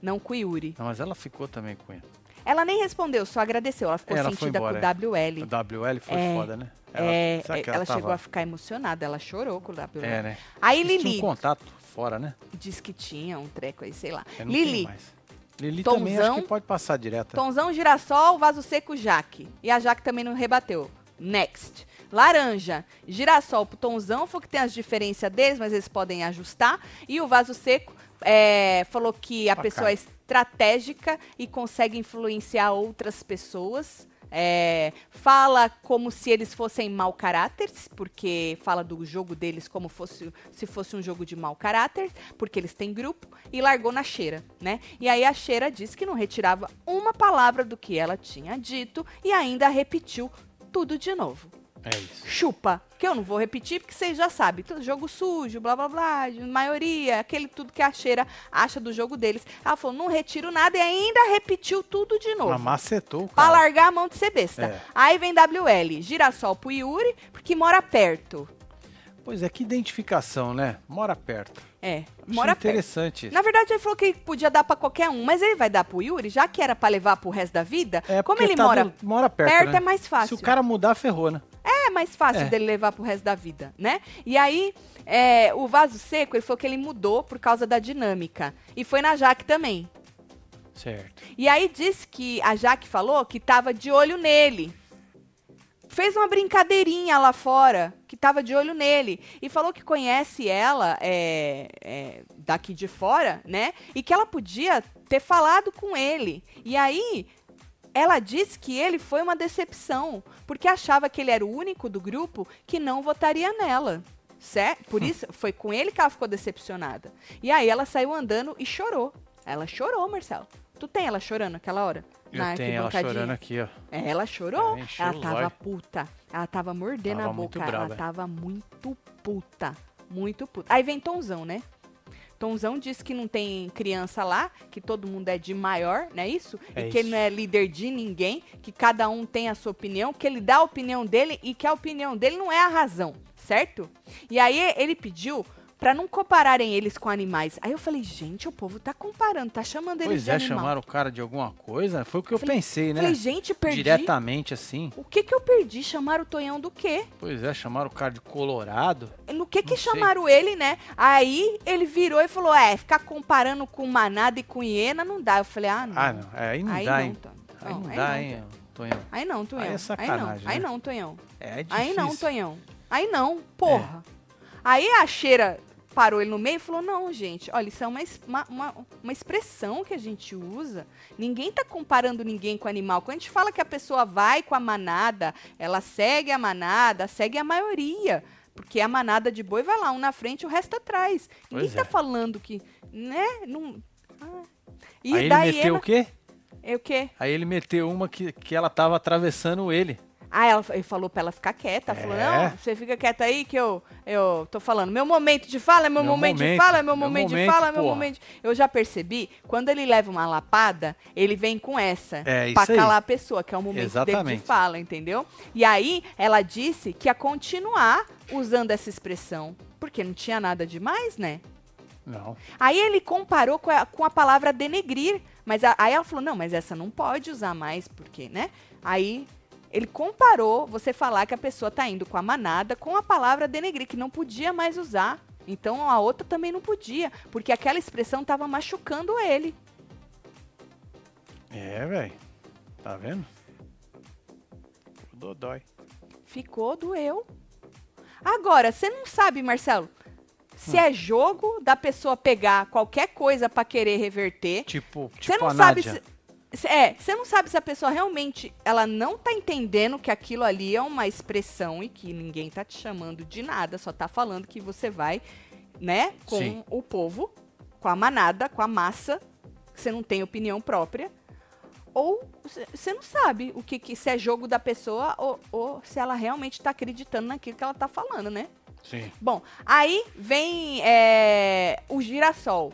Não com o Yuri. Não, mas ela ficou também com ele. Ela nem respondeu, só agradeceu. Ela ficou Ela foi sentida embora, com o WL. O WL foi É, foda, né? É, será é, que ela, tava- chegou a ficar emocionada, ela chorou com o WL. É, né? Aí Eles Lili um contato fora, né? disse que tinha um treco aí, sei lá. Lili. Lili também acho que pode passar direto. Tonzão, girassol, vaso seco, Jaque. E a Jaque também não rebateu. Next. Laranja, girassol pro Tonzão, falou que tem as diferenças deles, mas eles podem ajustar. E o vaso seco é, falou que a Bacana. pessoa é estratégica e consegue influenciar outras pessoas. É, fala como se eles fossem mau caráter, porque fala do jogo deles como fosse, se fosse um jogo de mau caráter, porque eles têm grupo, e largou na cheira, né? E aí a cheira disse que não retirava uma palavra do que ela tinha dito e ainda repetiu tudo de novo É isso. chupa. Que eu não vou repetir, porque vocês já sabem. Tudo jogo sujo, blá blá blá, maioria, aquele tudo que a cheira acha do jogo deles. Ela falou, não retiro nada e ainda repetiu tudo de novo. Mas macetou o Pra cara. largar a mão de ser besta. É. Aí vem WL, girassol pro Yuri, porque mora perto. Pois é, que identificação, né? Mora perto. É, Achei mora perto. interessante isso. Na verdade, ele falou que podia dar pra qualquer um, mas ele vai dar pro Yuri, já que era pra levar pro resto da vida. É, como ele tá mora do- mora perto, perto, né? é mais fácil. Se o cara mudar, ferrou, né? É mais fácil É. dele levar pro resto da vida, né? E aí, é, o vaso seco, ele falou que ele mudou por causa da dinâmica. E foi na Jaque também. Certo. E aí disse que a Jaque falou que tava de olho nele. Fez uma brincadeirinha lá fora, que tava de olho nele. E falou que conhece ela é, é, daqui de fora, né? E que ela podia ter falado com ele. E aí, ela disse que ele foi uma decepção, porque achava que ele era o único do grupo que não votaria nela. Certo? Por isso, foi com ele que ela ficou decepcionada. E aí ela saiu andando e chorou. Ela chorou, Marcelo. Tu tem ela chorando naquela hora? Eu Na tenho ela chorando aqui, ó. É, Ela chorou. É, ela tava puta. Ela tava mordendo Tava a boca. brava, ela é. tava muito puta. Muito puta. Aí vem Tonzão, né? Tonzão disse que não tem criança lá, que todo mundo é de maior, não é isso? É e que ele isso. não é líder de ninguém, que cada um tem a sua opinião, que ele dá a opinião dele e que a opinião dele não é a razão, certo? E aí ele pediu pra não compararem eles com animais. Aí eu falei, gente, o povo tá comparando, tá chamando eles Pois de é, animal. chamaram o cara de alguma coisa. Foi o que eu Falei- pensei, né? Falei, gente, perdi. Diretamente assim. O que que eu perdi? Chamaram o Tonhão do quê? Pois é, chamaram o cara de Colorado. No que que Não sei. chamaram ele, né? Aí ele virou e falou: é, ficar comparando com manada e com hiena não dá. Eu falei: ah, não. Ah, não. É, aí não aí dá, não, hein? Aí não aí dá, não, hein, Tonhão. Aí não, Tonhão. Aí é Aí não, sacanagem, aí né? não, Tonhão. É difícil. Aí não, Tonhão. Aí não, porra. Aí a cheira parou ele no meio e falou: Não, gente, olha, isso é uma, uma, uma, expressão que a gente usa. Ninguém tá comparando ninguém com animal. Quando a gente fala que a pessoa vai com a manada, ela segue a manada, segue a maioria. Porque a manada de boi vai lá, um na frente e o resto atrás. Ninguém Pois tá é. falando que, né? Não. Ah. E Aí ele daí meteu o quê? É o quê? Aí ele meteu uma que, que ela tava atravessando ele. Ah, ela, ele falou pra ela ficar quieta. Ela falou, É. não, você fica quieta aí que eu, eu tô falando. Meu momento de fala é meu, Meu momento, de momento, fala, é meu meu momento, de momento, fala, é meu porra. momento. de- Eu já percebi, quando ele leva uma lapada, ele vem com essa. É, pra aí. calar a pessoa, que é o momento dele de fala, entendeu? E aí, ela disse que ia continuar usando essa expressão. Porque não tinha nada demais, né? Não. Aí ele comparou com a, com a palavra denegrir, mas a- aí ela falou, não, mas essa não pode usar mais, porque, né? Aí ele comparou você falar que a pessoa tá indo com a manada com a palavra denegrir, que não podia mais usar. Então a outra também não podia, porque aquela expressão tava machucando ele. É, velho. Tá vendo? O Dodói. Ficou, doeu. Agora, você não sabe, Marcelo, se Hum. é jogo da pessoa pegar qualquer coisa pra querer reverter, Tipo, tipo Você não a sabe Nádia. se- é, você não sabe se a pessoa realmente ela não tá entendendo que aquilo ali é uma expressão e que ninguém tá te chamando de nada, só tá falando que você vai, né, com Sim. o povo, com a manada, com a massa, que você não tem opinião própria. Ou você- não sabe o que, que se é jogo da pessoa ou, ou se ela realmente tá acreditando naquilo que ela tá falando, né? Sim. Bom, aí vem é, o girassol.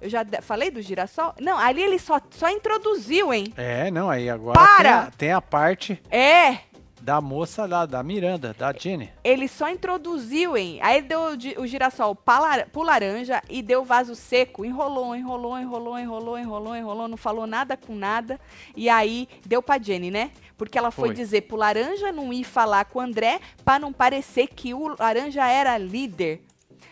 Eu já falei do girassol? Não, ali ele só, só introduziu, hein? É, não, aí agora Para! Tem, a, tem a parte É, da moça lá, da Miranda, da Jenny. ele só introduziu, hein? Aí deu o gi- o girassol pro laranja e deu vaso seco. Enrolou, enrolou, enrolou, enrolou, enrolou, enrolou, não falou nada com nada. E aí deu pra Jenny, né? Porque ela foi, Foi. dizer pro laranja não ir falar com o André pra não parecer que o laranja era líder.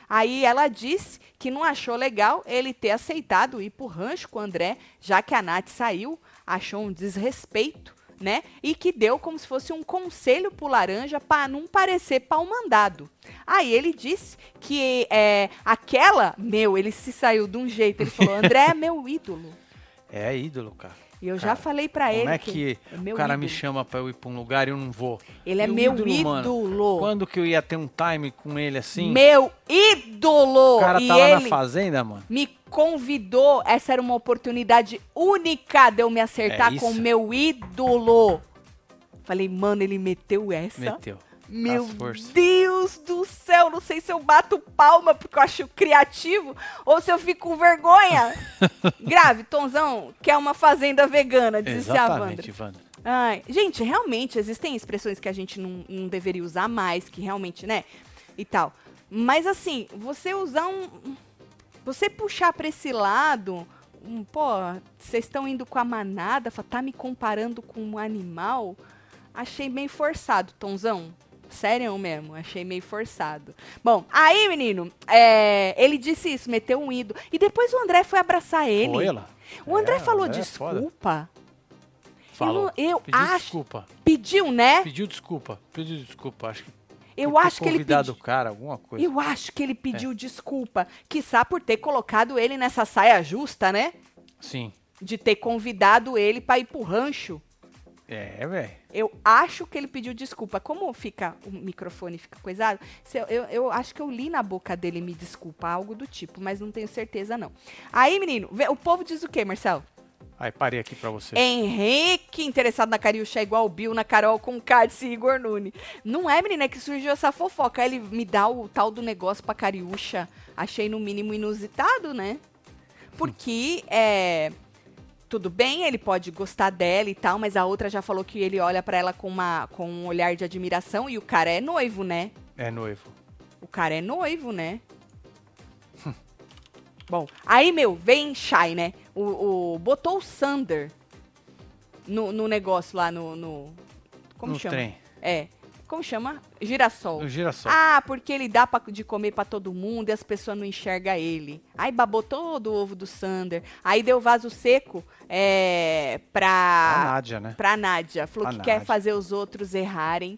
Aí ela disse que não achou legal ele ter aceitado ir pro rancho com o André, já que a Nath saiu, achou um desrespeito, né? E que deu como se fosse um conselho pro Laranja para não parecer pau mandado. Aí ele disse que é, aquela, meu, ele se saiu de um jeito, ele falou, André é meu ídolo. É ídolo, cara. E eu Cara, já falei pra ele Como é que é meu o cara me ídolo. chama pra eu ir pra um lugar e eu não vou? Ele é Meu ídolo, ídolo. Quando que eu ia ter um time com ele assim? Meu ídolo! o cara e tá lá na fazenda, mano. me convidou. Essa era uma oportunidade única de eu me acertar É com meu ídolo. Falei, mano, ele meteu essa. Meteu. Meu. Deus do céu, não sei se eu bato palma porque eu acho criativo ou se eu fico com vergonha. Grave, Tonzão, que é uma fazenda vegana, disse a Wanda. Exatamente. Ai, gente, realmente existem expressões que a gente não, não deveria usar mais, que realmente, né? E tal. Mas assim, você usar um. Você puxar pra esse lado. Um, pô, vocês estão indo com a manada, tá me comparando com um animal? Achei meio forçado, Tonzão. Sério mesmo, achei meio forçado. Bom, aí, menino, é, ele disse isso, meteu um ídolo. E depois o André foi abraçar ele. Foi ela? O André É, falou é desculpa. Falou. Eu, eu Pediu acho. desculpa. Pediu, né? Pediu desculpa. Pediu desculpa. Acho que Eu por ter acho que ele pediu. o cara, alguma coisa. Eu acho que ele É. pediu desculpa. Quiçá por ter colocado ele nessa saia justa, né? Sim. De ter convidado ele pra ir pro rancho. É, velho. Eu acho que ele pediu desculpa. Como fica o microfone fica coisado, eu, eu, eu acho que eu li na boca dele me desculpa, algo do tipo, mas não tenho certeza não. Aí, menino, o povo diz o quê, Marcelo? Aí, parei aqui pra você. Henrique, interessado na Cariúcha é igual o Bill, na Carol com Cádice e Igor Nunes. Não é, menina, é que surgiu essa fofoca. Aí Ele me dá o tal do negócio pra Cariúcha. Achei no mínimo inusitado, né? Porque, é... Tudo bem, ele pode gostar dela e tal, mas a outra já falou que ele olha pra ela com, uma, com um olhar de admiração e o cara é noivo, né? É noivo. O cara é noivo, né? Bom, aí, meu, vem Shai, né? O, o- botou o Sander no, no negócio lá no. no- como no chama? trem. É. Como chama? Girassol. O girassol. Ah, porque ele dá pra, de comer pra todo mundo e as pessoas não enxergam ele. Aí babou todo o ovo do Sander. Aí deu vaso seco é, pra a Nádia, né? pra Nádia. Falou A que quer Nádia. fazer os outros errarem.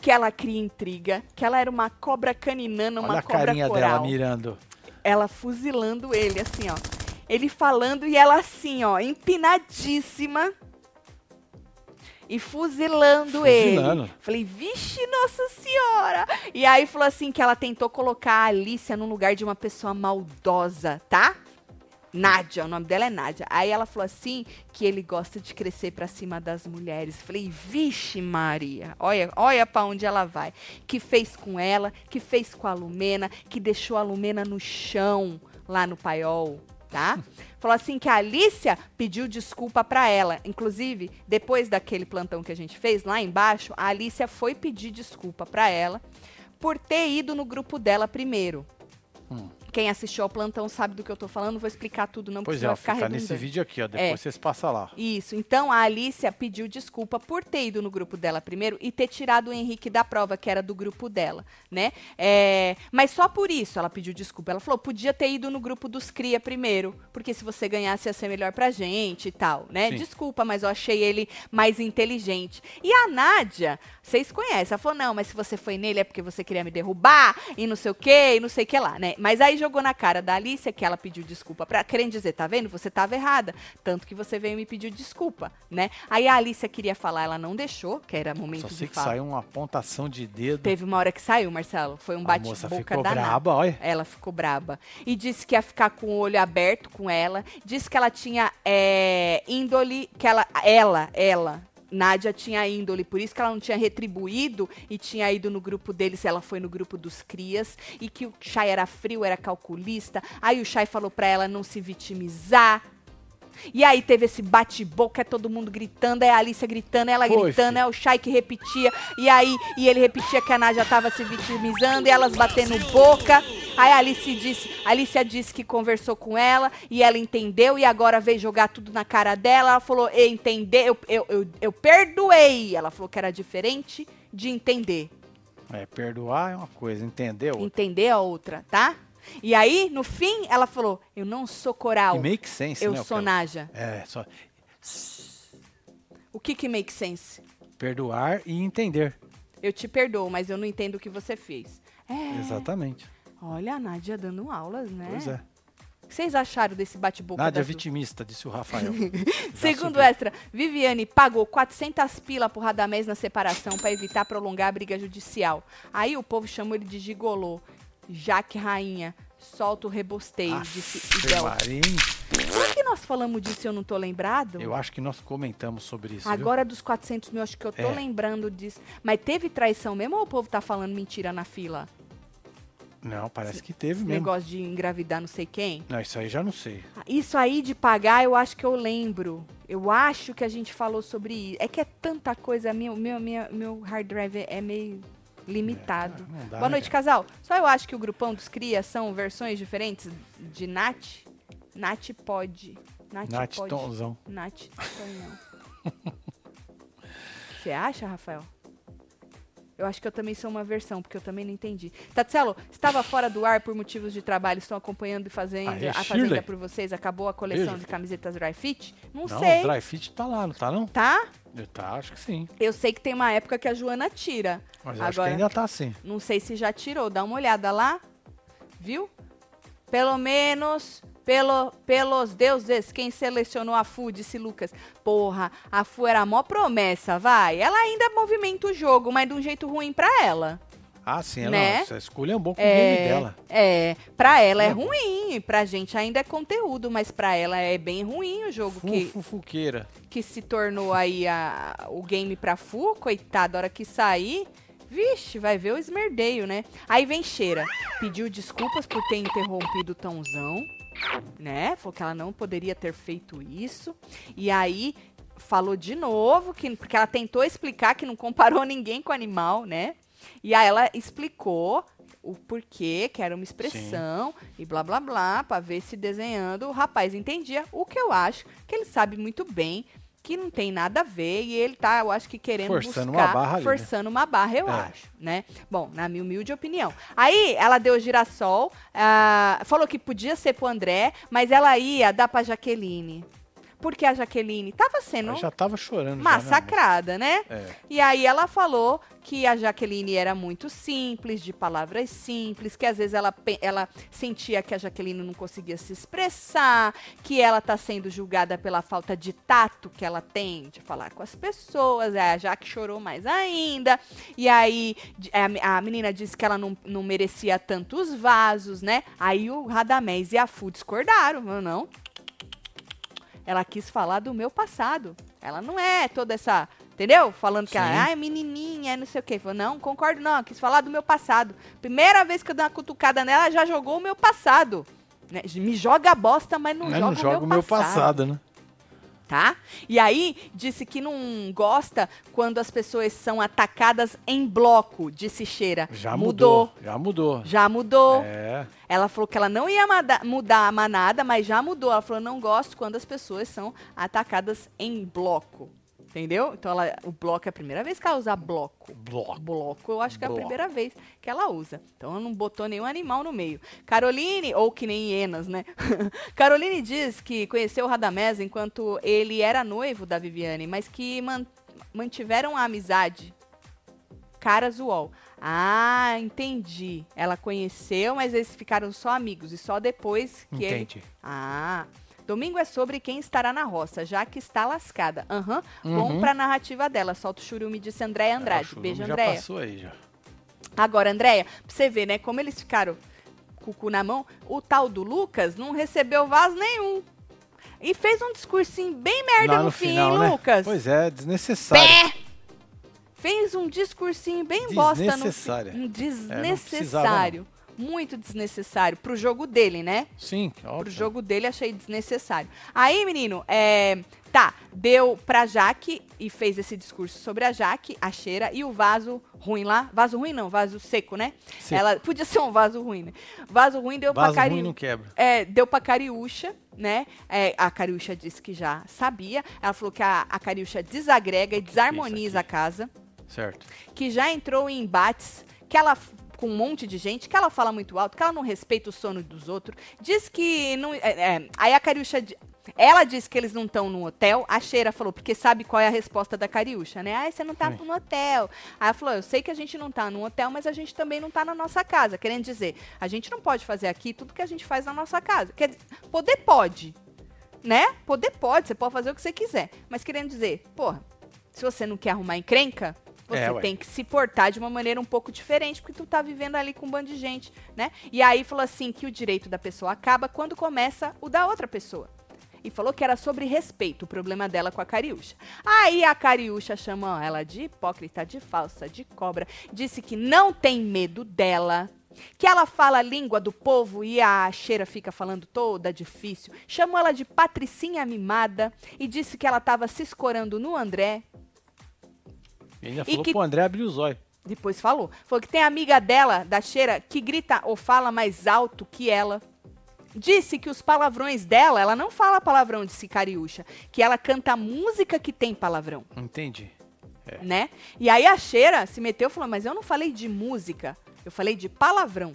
Que ela cria intriga. Que ela era uma cobra caninana, uma Olha a cobra carinha coral. dela mirando. Ela fuzilando ele, assim, ó. Ele falando e ela assim, ó, empinadíssima. E fuzilando, Fuzilando. ele. Falei, vixe, nossa senhora! E aí falou assim que ela tentou colocar a Alicia no lugar de uma pessoa maldosa, tá? Nádia, o nome dela é Nádia. Aí ela falou assim que ele gosta de crescer pra cima das mulheres. Falei, vixe Maria, olha, olha para onde ela vai. Que fez com ela, que fez com a Lumena, que deixou a Lumena no chão lá no paiol, tá? Falou assim que a Alicia pediu desculpa pra ela. Inclusive, depois daquele plantão que a gente fez lá embaixo, a Alicia foi pedir desculpa pra ela por ter ido no grupo dela primeiro. Hum. Quem assistiu ao plantão sabe do que eu tô falando, vou explicar tudo não, Pois é, ficar tá nesse redundante. vídeo aqui, ó. Depois É. vocês passam lá. Isso. Então a Alicia pediu desculpa por ter ido no grupo dela primeiro e ter tirado o Henrique da prova, que era do grupo dela, né? É, mas só por isso ela pediu desculpa. Ela falou, podia ter ido no grupo dos Cria primeiro, porque se você ganhasse ia ser melhor pra gente e tal, né? Sim. Desculpa, mas eu achei ele mais inteligente. E a Nádia, vocês conhecem, ela falou, não, mas se você foi nele é porque você queria me derrubar e não sei o que, e não sei o que lá, né? Mas aí jogou na cara da Alicia que ela pediu desculpa pra, querendo dizer, tá vendo? Você tava errada, tanto que você veio me pedir desculpa, né? Aí a Alicia queria falar, ela não deixou, que era momento Só de sei que falar. saiu uma apontação de dedo. Teve uma hora que saiu, Marcelo, foi um bate-boca ficou danado. braba, olha. Ela ficou braba. E disse que ia ficar com o olho aberto com ela. Disse que ela tinha é, índole, que ela, ela, ela, Nádia tinha índole, por isso que ela não tinha retribuído e tinha ido no grupo deles, ela foi no grupo dos crias, e que o Chay era frio, era calculista. Aí o Chay falou pra ela não se vitimizar. E aí teve esse bate-boca, todo mundo gritando, é a Alicia gritando, ela Foi, gritando, é o Chay que repetia, e aí e ele repetia que a Nádia tava se vitimizando, e elas batendo boca. Aí a Alice disse, a Alicia disse que conversou com ela, e ela entendeu, e agora veio jogar tudo na cara dela. Ela falou, entender, eu, eu, eu, eu perdoei. Ela falou que era diferente de entender. É, perdoar é uma coisa, entendeu? Entender a outra, tá? E aí, no fim, ela falou, eu não sou coral, E make sense, eu né? sou Nádia. É, só. O que que make sense? Perdoar e entender. Eu te perdoo, mas eu não entendo o que você fez. É. Exatamente. Olha a Nádia dando aulas, né? Pois é. O que vocês acharam desse bate-boca? Nádia duas? vitimista, disse o Rafael. Segundo subiu. extra, Viviane pagou 400 pila por Radamés na separação para evitar prolongar a briga judicial. Aí o povo chamou ele de gigolô. Jaque Rainha, solta o rebosteio, disse Aff, Idel. Maria, hein? Será que nós falamos disso e eu não tô lembrado? Eu acho que nós comentamos sobre isso. viu? Agora dos 400 mil, acho que eu tô É. lembrando disso. Mas teve traição mesmo ou o povo tá falando mentira na fila? Não, parece que teve Esse mesmo. negócio de engravidar não sei quem? Não, isso aí já não sei. Isso aí de pagar, eu acho que eu lembro. Eu acho que a gente falou sobre isso. É que é tanta coisa, meu, meu, meu, meu hard drive é meio limitado. Não dá, Boa né, noite, casal. Só eu acho que o grupão dos Cria são versões diferentes de Nath. Nath pode. Nath, Nath pode. Tonzão. Nath Tonhão. Você acha, Rafael? Eu acho que eu também sou uma versão, porque eu também não entendi. Tatselo, estava fora do ar por motivos de trabalho, estou acompanhando e fazendo Aê, a Shirley. Fazenda por vocês. Acabou a coleção Beijo. de camisetas Dry Fit? Não, Não, sei. o Dry Fit tá lá, não tá não? Tá? Tá, acho que sim. Eu sei que tem uma época que a Joana tira. Mas eu acho que Agora, ainda tá assim. não sei se já tirou. Dá uma olhada lá. Viu? Pelo menos, pelo, pelos deuses, quem selecionou a FU, disse Lucas. Porra, a FU era a mó promessa, vai. Ela ainda movimenta o jogo, mas de um jeito ruim pra ela. Ah, sim, ela Né? você escolheu um bom com o game dela. É, pra ela é É. ruim, pra gente ainda é conteúdo, mas pra ela é bem ruim o jogo que, Fufuqueira. que se tornou aí a, o game pra Fu, coitada, a hora que sair, vixe, vai ver o esmerdeio, né? Aí vem Cheira, pediu desculpas por ter interrompido o Tãozão, né? Falou que ela não poderia ter feito isso. E aí falou de novo, que, porque ela tentou explicar que não comparou ninguém com animal, né? E aí ela explicou o porquê, que era uma expressão e blá blá blá, pra ver se desenhando o rapaz entendia. O que eu acho que ele sabe muito bem que não tem nada a ver e ele tá, eu acho que querendo Forçando buscar, uma barra ali, né? forçando uma barra, eu É. acho, né? Bom, na minha humilde opinião. Aí ela deu girassol, ah, falou que podia ser pro André, mas ela ia dar pra Jaqueline. Porque a Jaqueline tava sendo Ela já tava chorando. já, né, massacrada, né? É. E aí ela falou que a Jaqueline era muito simples, de palavras simples, que às vezes ela, ela sentia que a Jaqueline não conseguia se expressar, que ela tá sendo julgada pela falta de tato que ela tem de falar com as pessoas. Aí a Jaque chorou mais ainda. E aí a menina disse que ela não, não merecia tantos vasos, né? Aí o Radamés e a Fu discordaram. Não, não, ela quis falar do meu passado. Ela não é toda essa. Entendeu? Falando que ela ah, é menininha, não sei o quê. Falou, não, concordo não, ela quis falar do meu passado. Primeira vez que eu dei uma cutucada nela, ela já jogou o meu passado. Né? Me joga a bosta, mas não Mas joga, não joga o meu passado passado, né? Tá? E aí disse que não gosta quando as pessoas são atacadas em bloco, disse Cheira. Já mudou. mudou. Já mudou. Já mudou. É. Ela falou que ela não ia mudar a manada, mas já mudou. Ela falou: não gosto quando as pessoas são atacadas em bloco. Entendeu? Então ela, o bloco é a primeira vez que ela usa bloco. Bloco. Bloco, eu acho que é a Bloco. primeira vez que ela usa. Então ela não botou nenhum animal no meio. Caroline, ou que nem hienas, né? Caroline diz que conheceu o Radamés enquanto ele era noivo da Viviane, mas que man- mantiveram a amizade. Caras UOL. Ah, entendi. Ela conheceu, mas eles ficaram só amigos. E só depois que ele Entendi. ah, domingo é sobre quem estará na roça, já que está lascada. Aham, bom Uhum. pra narrativa dela. Solta o churume, disse Andréia Andrade. É, Beijo, churume já Andréia. passou aí, já. Agora, Andréia, pra você ver, né, como eles ficaram com o cu na mão, o tal do Lucas não recebeu vaso nenhum. E fez um discursinho bem merda Lá no, no fim, final, hein, né? Lucas? Pois é, desnecessário. Pé! Fez um discursinho bem bosta no Desnecessária. Um É, desnecessário. Muito desnecessário pro jogo dele, né? Sim, Pro óbvio. jogo dele achei desnecessário. Aí, menino, é, tá, deu pra Jaque e fez esse discurso sobre a Jaque, a cheira e o vaso ruim lá. Vaso ruim não, vaso seco, né? Seco. Ela podia ser um vaso ruim, né? Vaso ruim deu Vaso pra ruim Cari... não quebra. É, deu pra Cariúcha, né? É, a Cariúcha disse que já sabia. Ela falou que a, a Cariúcha desagrega e desarmoniza a casa Certo. que já entrou em embates, que ela com um monte de gente, que ela fala muito alto, que ela não respeita o sono dos outros, diz que não. é, é, aí a Cariúcha. Ela disse que eles não estão no hotel. A Cheira falou, porque sabe qual é a resposta da Cariúcha, né? Ah, você não tá no hotel. Aí ela falou, eu sei que a gente não tá no hotel, mas a gente também não tá na nossa casa. Querendo dizer, a gente não pode fazer aqui tudo que a gente faz na nossa casa. Quer dizer, poder pode, né? Poder pode, você pode fazer o que você quiser. Mas querendo dizer, porra, se você não quer arrumar encrenca, você É, tem que se portar de uma maneira um pouco diferente, porque tu tá vivendo ali com um bando de gente, né? E aí falou assim que o direito da pessoa acaba quando começa o da outra pessoa. E falou que era sobre respeito, o problema dela com a Cariúcha. Aí a Cariúcha chamou ela de hipócrita, de falsa, de cobra. Disse que não tem medo dela. Que ela fala a língua do povo e a cheira fica falando toda difícil. Chamou ela de patricinha mimada e disse que ela estava se escorando no André. E ainda E falou que- pro André abrir os olhos. Depois falou. Falou que tem amiga dela, da cheira, que grita ou fala mais alto que ela. Disse que os palavrões dela, ela não fala palavrão de Cariúcha, que ela canta música que tem palavrão, Entendi. né? E aí a cheira se meteu e falou: Mas eu não falei de música, eu falei de palavrão.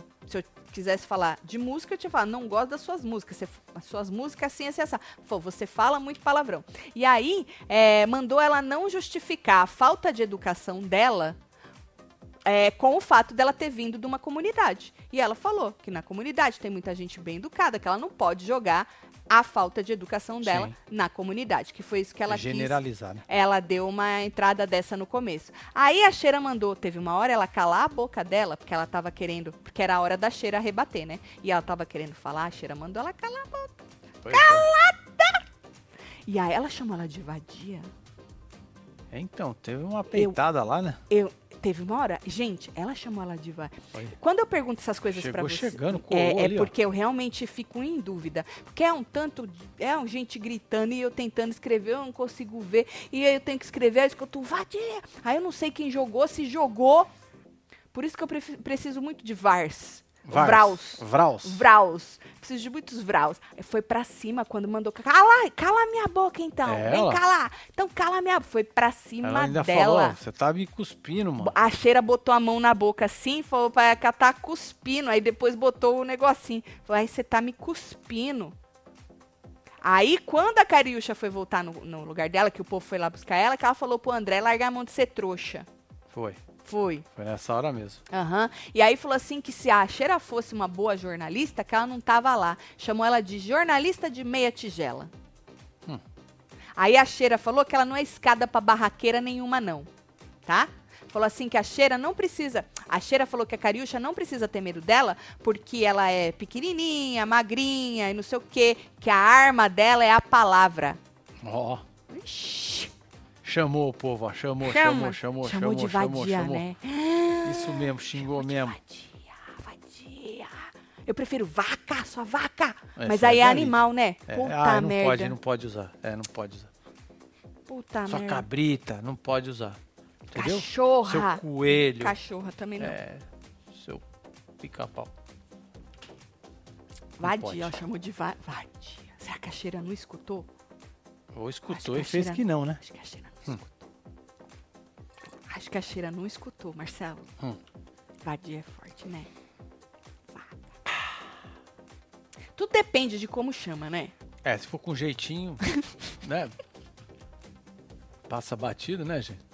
Quisesse falar de música, eu tinha falado: Não gosto das suas músicas, você- as suas músicas assim, assim, assim. Falou: Você fala muito palavrão. E aí é, mandou ela não justificar a falta de educação dela é, com o fato dela ter vindo de uma comunidade. E ela falou que na comunidade tem muita gente bem educada, que ela não pode jogar a falta de educação dela Sim. na comunidade, que foi isso que ela quis. Generalizar, né? Ela deu uma entrada dessa no começo. Aí a Cheira mandou, teve uma hora ela calar a boca dela, porque ela tava querendo, porque era a hora da Cheira rebater, né? E ela tava querendo falar, a Cheira mandou ela calar a boca. Pois é. E aí ela chamou ela de vadia. Então, teve uma peitada lá, né? Eu teve uma hora, gente, ela chamou ela de. Olha. Quando eu pergunto essas coisas Chegou você, chegando, é, é ali, ó. porque eu realmente fico em dúvida. Porque é um tanto, é um gente gritando e eu tentando escrever, eu não consigo ver. E aí eu tenho que escrever, eu escuto vadia. Aí eu não sei quem jogou, se jogou. Por isso que eu preciso muito de VARs. Vars. Vraus. Vraus. Vraus. Preciso de muitos vraus. Foi pra cima quando mandou. Cala, cala minha boca então. É, Vem ela. calar. Então cala minha boca. Foi pra cima Ela ainda dela. falou, você tá me cuspindo, mano. A cheira botou a mão na boca assim, falou pra tá cuspindo. Aí depois botou o negocinho. Falou, aí você tá me cuspindo. Aí, quando a Cariúcha foi voltar no, no lugar dela, que o povo foi lá buscar ela, que ela falou pro André largar a mão de ser trouxa. Foi. Foi. Foi nessa hora mesmo. Aham. E aí falou assim que se a Cheira fosse uma boa jornalista, que ela não tava lá. Chamou ela de jornalista de meia tigela. Hum. Aí a Cheira falou que ela não é escada pra barraqueira nenhuma, não. Tá? Falou assim que a Cheira não precisa. A Cheira falou que a Cariúcha não precisa ter medo dela, porque ela é pequenininha, magrinha e não sei o quê. Que a arma dela é a palavra. Ó, Ixi, chamou o povo, ó. Chamou, chama. chamou, chamou, Chamou chamou, de chamou, vadia, chamou. né? Isso mesmo, xingou mesmo. Vadia, vadia. Eu prefiro vaca, sua vaca. É, Mas aí é dali. animal, né? É, Puta ah, não merda. pode, não pode usar. É, não pode usar. Puta Sua merda. cabrita, não pode usar. Entendeu? Cachorra. Seu coelho. Cachorra também não. É, seu pica-pau. vadia, ó, chamou de va vadia. Será que a cheira não escutou? Ou escutou e fez cheira- que não, né? Acho que a cheira não escutou. Acho que a cheira não escutou, Marcelo. Hum. Vadia é forte, né? Tudo depende de como chama, né? É, se for com jeitinho, né? Passa batido, né, gente?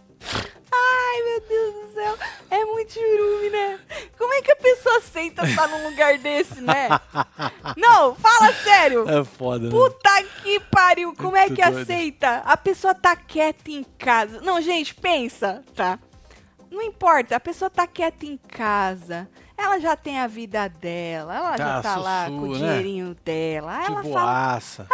Ai, meu Deus do céu. É muito churume, né? Como é que a pessoa aceita estar num lugar desse, né? Não, fala sério. É foda, né? Puta que pariu, como é que doido. aceita? A pessoa tá quieta em casa. Não, gente, pensa, tá? Não importa, a pessoa tá quieta em casa. Ela já tem a vida dela, ela já Tá tá lá com o né? dinheirinho dela. De ela fala, boaça.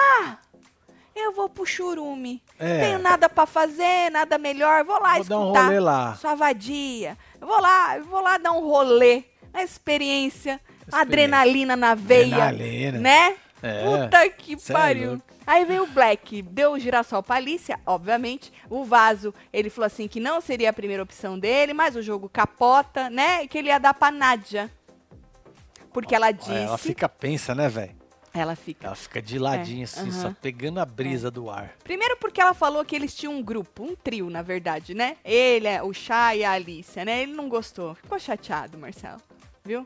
Eu vou pro churume. É. Tenho nada pra fazer, nada melhor. Vou lá Vou dar um escutar rolê lá. sua vadia. Eu vou lá, vou lá dar um rolê. Uma experiência, adrenalina na veia. Adrenalina. Né? É. Puta que Cê é pariu. Aí veio o Black, deu o girassol pra Alicia, obviamente. O Vaso, ele falou assim que não seria a primeira opção dele, mas o jogo capota, né? E que ele ia dar pra Nádia. Porque ela disse. Ela fica pensa, né, velho? Ela fica. Ela fica de ladinho É, assim, aham. só pegando a brisa do ar. Primeiro porque ela falou que eles tinham um grupo, um trio, na verdade, né? Ele, é, o Chá e a Alicia, né? Ele não gostou. Ficou chateado, Marcelo. Viu?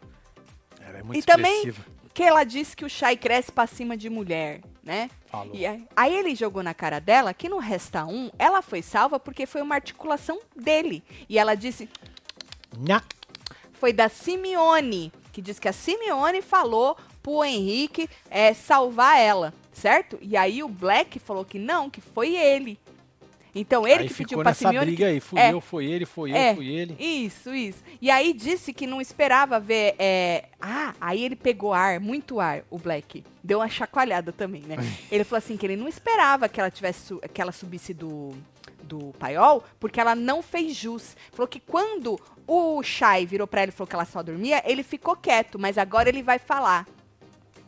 Ela é muito E também-. Que ela disse que o Chai cresce pra cima de mulher. né? Falou. E aí, aí ele jogou na cara dela que no Resta 1, ela foi salva porque foi uma articulação dele. E ela disse, Nha. foi da Simeone, que diz que a Simeone falou pro Henrique é, salvar ela, certo? E aí o Black falou que não, que foi ele. Então ele aí que pediu pra Simeone briga aí. Fui É. eu, foi ele, foi É. eu, fui ele. Isso, isso. E aí disse que não esperava ver. é, Ah, aí ele pegou ar, muito ar, o Black. Deu uma chacoalhada também, né? ele falou assim que ele não esperava que ela tivesse que ela subisse do, do paiol, porque ela não fez jus. Falou que quando o Shai virou pra ele e falou que ela só dormia, ele ficou quieto, mas agora ele vai falar.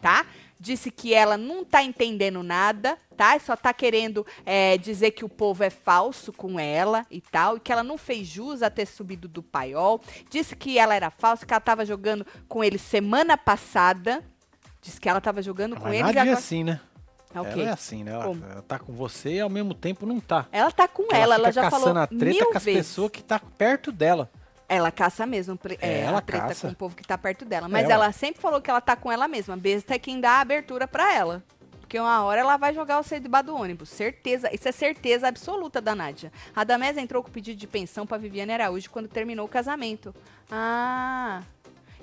Tá? Disse que ela não tá entendendo nada, tá? Só tá querendo é, dizer que o povo é falso com ela e tal, e que ela não fez jus a ter subido do paiol. Disse que ela era falsa, que ela tava jogando com ele semana passada. Disse que ela tava jogando com Mas ele. Nádia é agora... assim, né? É o quê? Ela é assim, né? Ela, Como? ela tá com você e ao mesmo tempo não tá. Ela tá com ela, ela, fica já falou a treta mil com as vezes. pessoas que tá perto dela. Ela caça mesmo, é, ela ela treta caça. com o povo que tá perto dela. Mas É, ela sempre falou que ela tá com ela mesma. Besta é quem dá a abertura pra ela. Porque uma hora ela vai jogar você debaixo do ônibus. Certeza. Isso é certeza absoluta da Nádia. A Damés entrou com pedido de pensão pra Viviane Araújo quando terminou o casamento. Ah.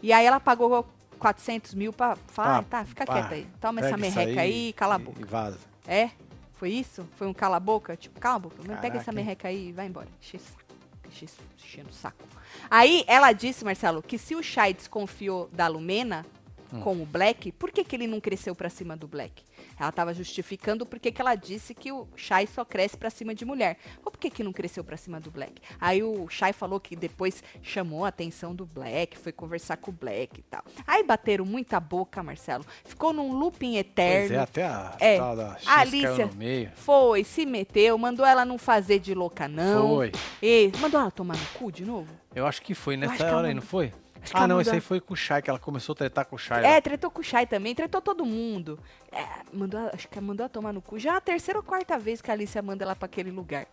E aí ela pagou 400 mil pra falar, Ah, tá, fica pá, quieta aí. Toma essa merreca aí, cala a boca. E vaza. É? Foi isso? Foi um cala a boca? Tipo, cala a boca. Mas pega Caraca, essa merreca aí e vai embora. Enche o saco. Enche, enchendo o saco. Aí ela disse, Marcelo, que se o Shai desconfiou da Lumena Hum. com o Black, por que, que ele não cresceu pra cima do Black? Ela tava justificando porque que ela disse que o Shai só cresce pra cima de mulher. Ou por que, que não cresceu pra cima do Black? Aí o Shai falou que depois chamou a atenção do Black, foi conversar com o Black e tal. Aí bateram muita boca, Marcelo. Ficou num looping eterno. Pois é, até a É. tal da X A Alicia- caiu no meio. Foi, se meteu, mandou ela não fazer de louca, não. Foi. E mandou ela tomar no cu de novo? Eu acho que foi nessa hora aí, mandou- não foi? Acho Ah, ela não, mandou- esse aí foi com o Shai, que ela começou a tretar com o Shai. É, tretou com o Shai também, tretou todo mundo. É, mandou, ela- acho que ela mandou ela tomar no cu. Já é a terceira ou quarta vez que a Alicia manda ela pra aquele lugar.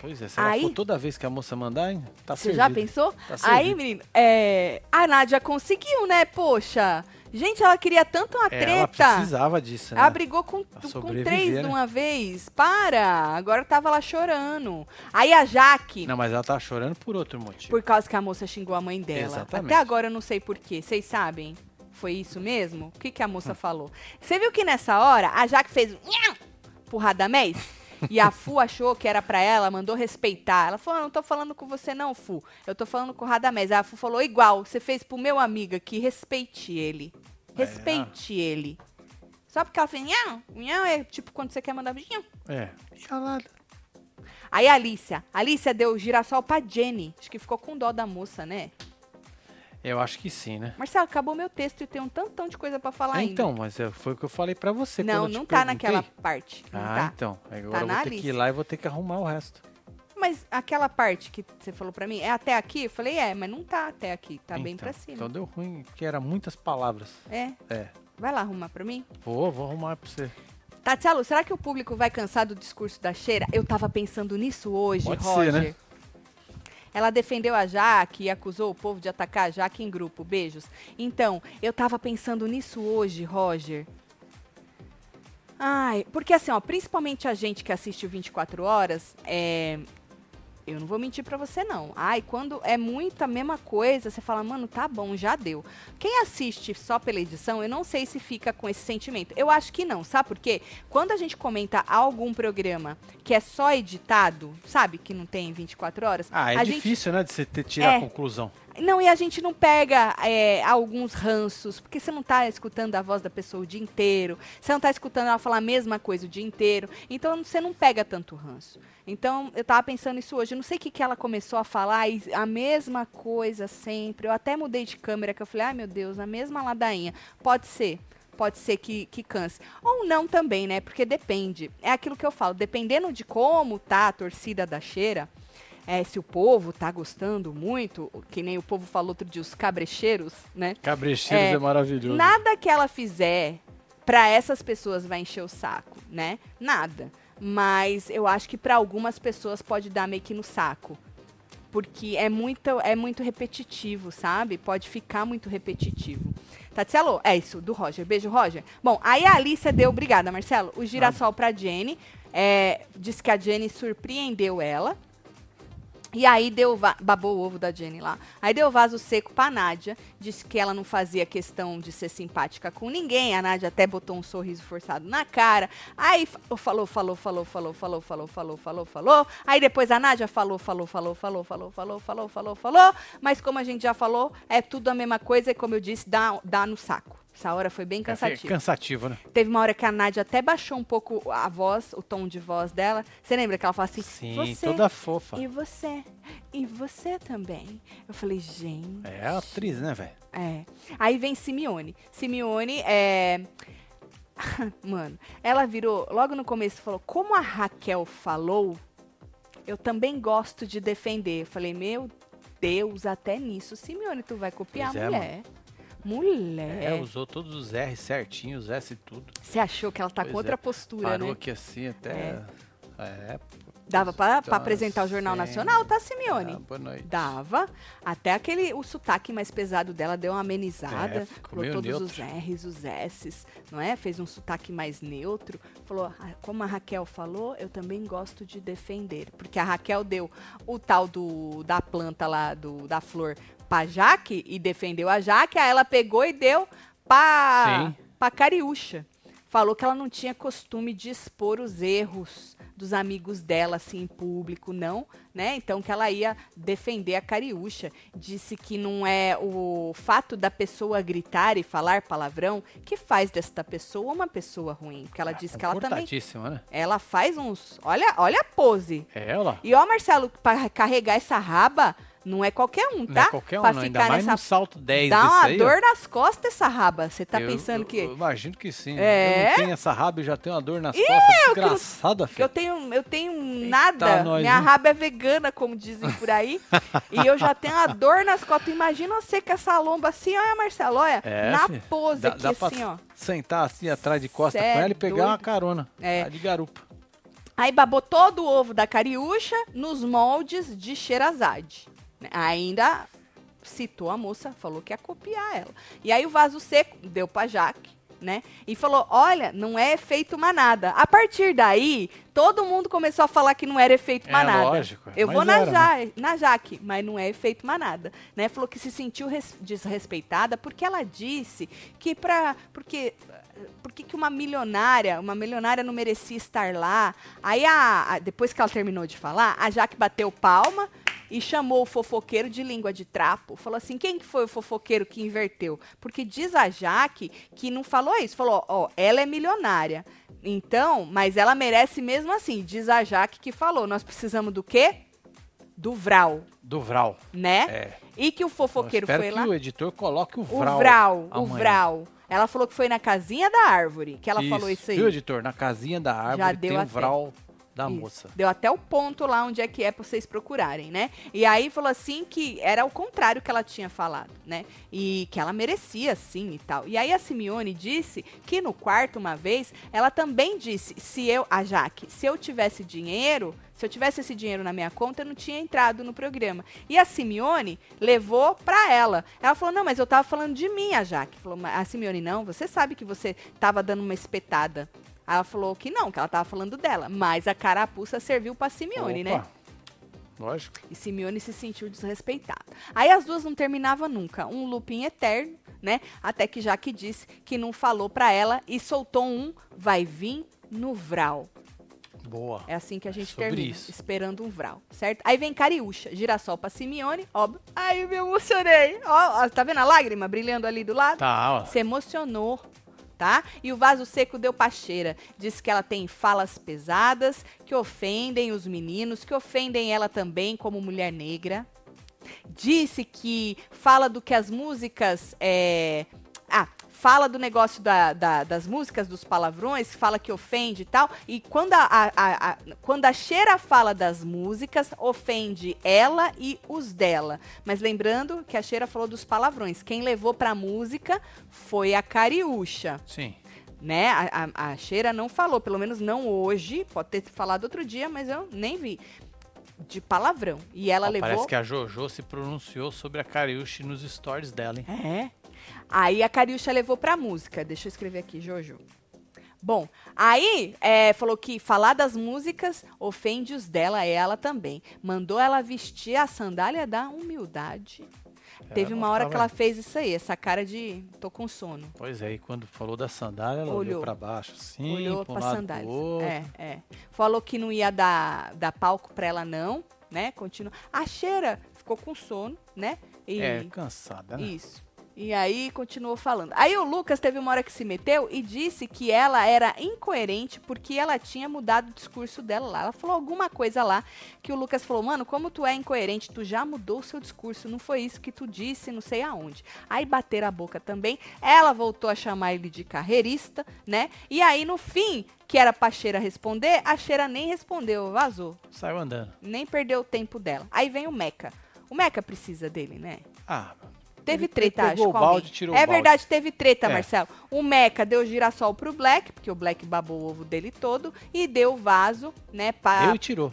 Pois é, se ela Aí- for toda vez que a moça mandar, hein, tá Você já servido. pensou? Tá Aí, menino, é, a Nádia conseguiu, né? Poxa. Gente, ela queria tanto uma É, ela treta. precisava disso, né? Ela brigou com, com três de né? uma vez. Para! Agora tava lá chorando. Aí a Jaque. Não, mas ela tava chorando por outro motivo. Por causa que a moça xingou a mãe dela. Exatamente. Até agora eu não sei por quê. Vocês sabem? Foi isso mesmo? O que, que a Hum. moça falou? Você viu que nessa hora a Jaque fez um pro Radamés? E a Fu achou que era pra ela, mandou respeitar. Ela falou: "Eu não tô falando com você, não, Fu. Eu tô falando com o Radamés. A Fu falou: igual, você fez pro meu amigo aqui, respeite ele. Respeite ele. Só porque ela fez nham, nham é tipo quando você quer mandar beijinho. É. Calada. Aí a Alicia. A Alicia deu girassol pra Jenny. Acho que ficou com dó da moça, né? Eu acho que sim, né? Marcelo, acabou meu texto e tem um tantão de coisa pra falar É, ainda. então, mas é, foi o que eu falei pra você não, não tá perguntei. naquela parte. Ah, tá. então. Agora Tá eu vou ter que ir lá e vou ter que arrumar o resto. Mas aquela parte que você falou pra mim, é até aqui? Eu falei, é, mas não tá até aqui. Tá bem Então, pra cima. Então deu ruim, que era muitas palavras. É. É. Vai lá arrumar pra mim. Vou, vou arrumar pra você. Tatielo, será que o público vai cansar do discurso da cheira? Eu tava pensando nisso hoje, Pode ser, Roger. né? Ela defendeu a Jaque e acusou o povo de atacar a Jaque em grupo. Beijos. Então, eu tava pensando nisso hoje, Roger. Ai, porque assim, ó, principalmente a gente que assiste o 24 horas, é. Eu não vou mentir pra você, não. Ai, quando é muita mesma coisa, você fala, mano, tá bom, já deu. Quem assiste só pela edição, eu não sei se fica com esse sentimento. Eu acho que não, sabe por quê? Quando a gente comenta algum programa que é só editado, sabe, que não tem 24 horas, Ah, é a gente difícil, né, de você ter, tirar É. a conclusão. Não, e a gente não pega é, alguns ranços, porque você não tá escutando a voz da pessoa o dia inteiro, você não tá escutando ela falar a mesma coisa o dia inteiro, então você não pega tanto ranço. Então, eu tava pensando isso hoje, eu não sei o que, que ela começou a falar, e a mesma coisa sempre, eu até mudei de câmera, que eu falei, ai meu Deus, a mesma ladainha. Pode ser, pode ser que, que canse. Ou não também, né, porque depende. É aquilo que eu falo, dependendo de como tá a torcida da cheira, é, se o povo tá gostando muito, que nem o povo falou outro dia, os cabrecheiros, né? Cabrecheiros É, é, maravilhoso. Nada que ela fizer pra essas pessoas vai encher o saco, né? Nada. Mas eu acho que pra algumas pessoas pode dar meio que no saco. Porque é muito, é muito repetitivo, sabe? Pode ficar muito repetitivo. Tatselo, é isso, do Roger. Beijo, Roger. Bom, aí a Alicia deu, obrigada, Marcelo, o girassol pra Jenny. É, disse que a Jenny surpreendeu ela. E aí deu babou o ovo da Jenny lá. Aí deu vaso seco pra Nádia. Disse que ela não fazia questão de ser simpática com ninguém. A Nádia até botou um sorriso forçado na cara. Aí fa- falou, falou, falou, falou, falou, falou, falou, falou, falou. Aí depois a Nádia falou, falou, falou, falou, falou, falou, falou, falou, falou. Mas como a gente já falou, é tudo a mesma coisa e como eu disse, dá, dá no saco. Essa hora foi bem É cansativa. cansativo, né? Teve uma hora que a Nádia até baixou um pouco a voz, o tom de voz dela. Você lembra que ela fala assim? Sim, você, toda fofa. E você. E você também. Eu falei, gente. É atriz, né, velho? É. Aí vem Simeone. Simeone é. Mano, ela virou, logo no começo, falou: Como a Raquel falou, eu também gosto de defender. Eu falei: Meu Deus, até nisso, Simeone, tu vai copiar Pois a é, mulher. É, usou todos os R certinhos, os S e tudo. Você achou que ela tá Pois com outra é. postura, Parou né? aqui assim até. É. Dava pra, pra Então, apresentar o Jornal sim. Nacional, tá, Simeone? Ah, boa noite. Dava. Até aquele, o sotaque mais pesado dela deu uma amenizada. É, falou todos neutro. os R's, os S's, não é? Fez um sotaque mais neutro. Falou, "Ah, como a Raquel falou, eu também gosto de defender. Porque a Raquel deu o tal do, da planta lá, do, da flor, pra Jaque e defendeu a Jaque. Aí ela pegou e deu pra, Sim. pra Cariúcha. Falou que ela não tinha costume de expor os erros dos amigos dela, assim, em público, não, né? Então que ela ia defender a Cariúcha. Disse que não é o fato da pessoa gritar e falar palavrão que faz desta pessoa uma pessoa ruim. Porque ela disse que ela também. Né? Ela faz uns. Olha, olha a pose. É ela. E ó, Marcelo, pra carregar essa raba, não é qualquer um, Não tá? é qualquer um, pra não. ficar Ainda mais nessa. salto 10 Dá uma aí. ó. dor nas costas essa raba. Você tá Eu- pensando eu, que. Eu imagino que sim. É? Eu não tenho essa raba e já tenho uma dor nas costas. Desgraçada, Que eu filho. tenho, eu tenho nada. nós, Minha hein? raba é vegana, como dizem por aí. e eu já tenho a dor nas costas. Imagina você com essa lomba assim, olha, Marcelo, olha. É, na filho. pose Dá, aqui, dá assim, ó. sentar assim atrás de costa Cê com é ela e pegar doido. uma carona. É. Tá de garupa. Aí babou todo o ovo da cariúcha nos moldes de Sherazade. Né? Ainda citou a moça, falou que ia copiar ela. E aí o vaso seco deu pra Jaque, né? E falou: olha, não é efeito manada. A partir daí, todo mundo começou a falar que não era efeito É, manada. lógico, Eu vou na, era, ja na Jaque, mas não é efeito manada, né? Falou que se sentiu res- desrespeitada porque ela disse que pra. Porque por que, que uma milionária, uma milionária não merecia estar lá? Aí, a, a- depois que ela terminou de falar, a Jaque bateu palma e chamou o fofoqueiro de língua de trapo. Falou assim, quem que foi o fofoqueiro que inverteu? Porque diz a Jaque que não falou isso. Falou, ó, ela é milionária. Então, mas ela merece mesmo assim. Diz a Jaque que falou, nós precisamos do quê? Do Vral, Do Vral. né? É. E que o fofoqueiro foi que lá... o editor coloque o O Vral. Vral, o amanhã. Vral. Ela falou que foi na casinha da árvore que ela falou isso aí. Viu, editor? Na casinha da árvore deu tem o até. Vral da Isso. moça. Deu até o ponto lá onde é que é pra vocês procurarem, né? E aí falou assim que era o contrário que ela tinha falado, né? E que ela merecia sim e tal. E aí a Simeone disse que no quarto, uma vez, ela também disse: se eu, a Jaque, se eu tivesse dinheiro, se eu tivesse esse dinheiro na minha conta, eu não tinha entrado no programa. E a Simeone levou pra ela. Ela falou: não, mas eu tava falando de mim, a Jaque. Falou, "Mas a Simeone, não, você sabe que você tava dando uma espetada. Aí ela falou que não, que ela tava falando dela. Mas a carapuça serviu pra Simeone, né? Opa. Lógico. E Simeone se sentiu desrespeitada. Aí as duas não terminavam nunca. Um looping eterno, né? Até que Jaque disse que não falou pra ela e soltou um vai vir no Vral. Boa. É assim que a gente Sobre termina, isso. esperando um Vral, certo? Aí vem Cariúcha, girassol pra Simeone, óbvio. Eu me emocionei. Ó, ó, tá vendo a lágrima brilhando ali do lado? Tá, ó. se emocionou, tá? E o vaso seco deu pacheira. Diz que ela tem falas pesadas, que ofendem os meninos, que ofendem ela também como mulher negra. Disse que fala do que as músicas. É... Fala do negócio da- da- das músicas, dos palavrões, fala que ofende e tal. E quando a, a, a- quando a Cheira fala das músicas, ofende ela e os dela. Mas lembrando que a Cheira falou dos palavrões. Quem levou pra música foi a Cariúcha Sim. né? A, a, a Cheira não falou, pelo menos não hoje, pode ter falado outro dia, mas eu nem vi. De palavrão. E ela Ó, levou. Parece que a Jojo se pronunciou sobre a Cariúcha nos stories dela, hein? É. Aí a Cariúcha levou pra música. Deixa eu escrever aqui, Jojo. Bom, aí é, falou que falar das músicas ofende os dela, ela também. Mandou ela vestir a sandália da humildade. Teve uma hora que ela fez isso aí, essa cara de tô com sono. Pois é, e quando falou da sandália, ela olhou, olhou para baixo, sim, olhou pra, pra sandália. É, é. Falou que não ia dar, dar palco pra ela não, né? Continua. A cheira ficou com sono, né? E... É, cansada, né? Isso. E aí continuou falando. Aí o Lucas teve uma hora que se meteu e disse que ela era incoerente porque ela tinha mudado o discurso dela lá. Ela falou alguma coisa lá que o Lucas falou: "Mano, como tu é incoerente, tu já mudou o seu discurso, não foi isso que tu disse, não sei aonde". Aí bateram a boca também. Ela voltou a chamar ele de carreirista, né? E aí no fim, que era pra Cheira responder, a Cheira nem respondeu, vazou. Saiu andando. Nem perdeu o tempo dela. Aí vem o Meca. O Meca precisa dele, né? Ah, Teve treta, acho. O balde, tirou é verdade, teve treta, é. Marcelo. O Meca deu girassol pro Black, porque o Black babou o ovo dele todo, e deu vaso, né, para... Deu e tirou.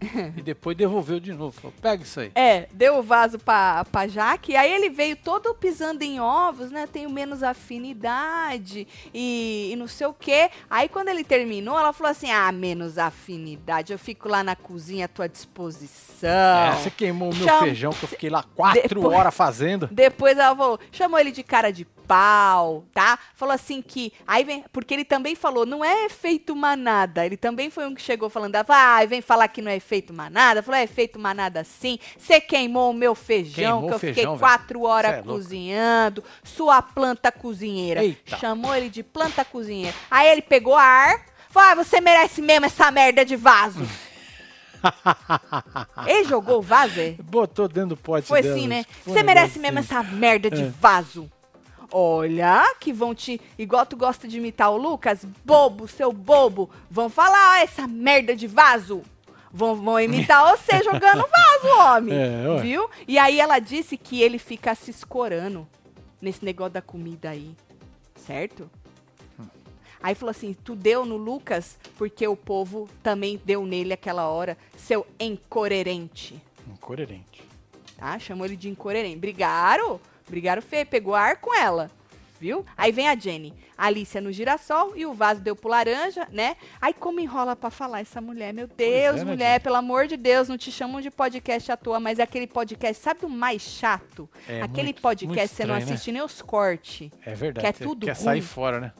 e depois devolveu de novo. Falou, pega isso aí. É, deu o vaso pra, pra Jaque. Aí ele veio todo pisando em ovos, né? Tenho menos afinidade e, e não sei o quê. Aí quando ele terminou, ela falou assim: Ah, menos afinidade. Eu fico lá na cozinha à tua disposição. É, você queimou o meu Cham... feijão que eu fiquei lá quatro depois, horas fazendo. Depois ela falou, chamou ele de cara de pau, tá? Falou assim que. Aí vem. Porque ele também falou, não é efeito manada. Ele também foi um que chegou falando, ah, vem falar que não é efeito manada. Falou, é efeito manada sim. Você queimou o meu feijão, queimou que eu fiquei feijão, quatro véio. horas é cozinhando. Sua planta cozinheira. Eita. Chamou ele de planta cozinheira. Aí ele pegou ar. Falou, ah, você merece mesmo essa merda de vaso. ele jogou o vaso? É? Botou dentro do pote Foi assim, né? Você merece mesmo assim. essa merda de é. vaso. Olha, que vão te. Igual tu gosta de imitar o Lucas, bobo, seu bobo. Vão falar, ó, essa merda de vaso. Vão, vão imitar você jogando vaso, homem. É, viu? E aí ela disse que ele fica se escorando nesse negócio da comida aí. Certo? Hum. Aí falou assim: tu deu no Lucas porque o povo também deu nele aquela hora, seu incoerente. Incoerente. Tá? Chamou ele de incoerente. Brigaram? Brigaram feio, pegou ar com ela. Viu? Aí vem a Jenny. A Alicia no girassol e o vaso deu pro laranja, né? Aí como enrola para falar essa mulher? Meu Deus, é, né, mulher, né, pelo amor de Deus, não te chamam de podcast à toa, mas é aquele podcast, sabe o mais chato? É, aquele muito, podcast muito estranho, você não assiste né? nem os cortes. É verdade. Que é tudo Quer ruim. sair fora, né?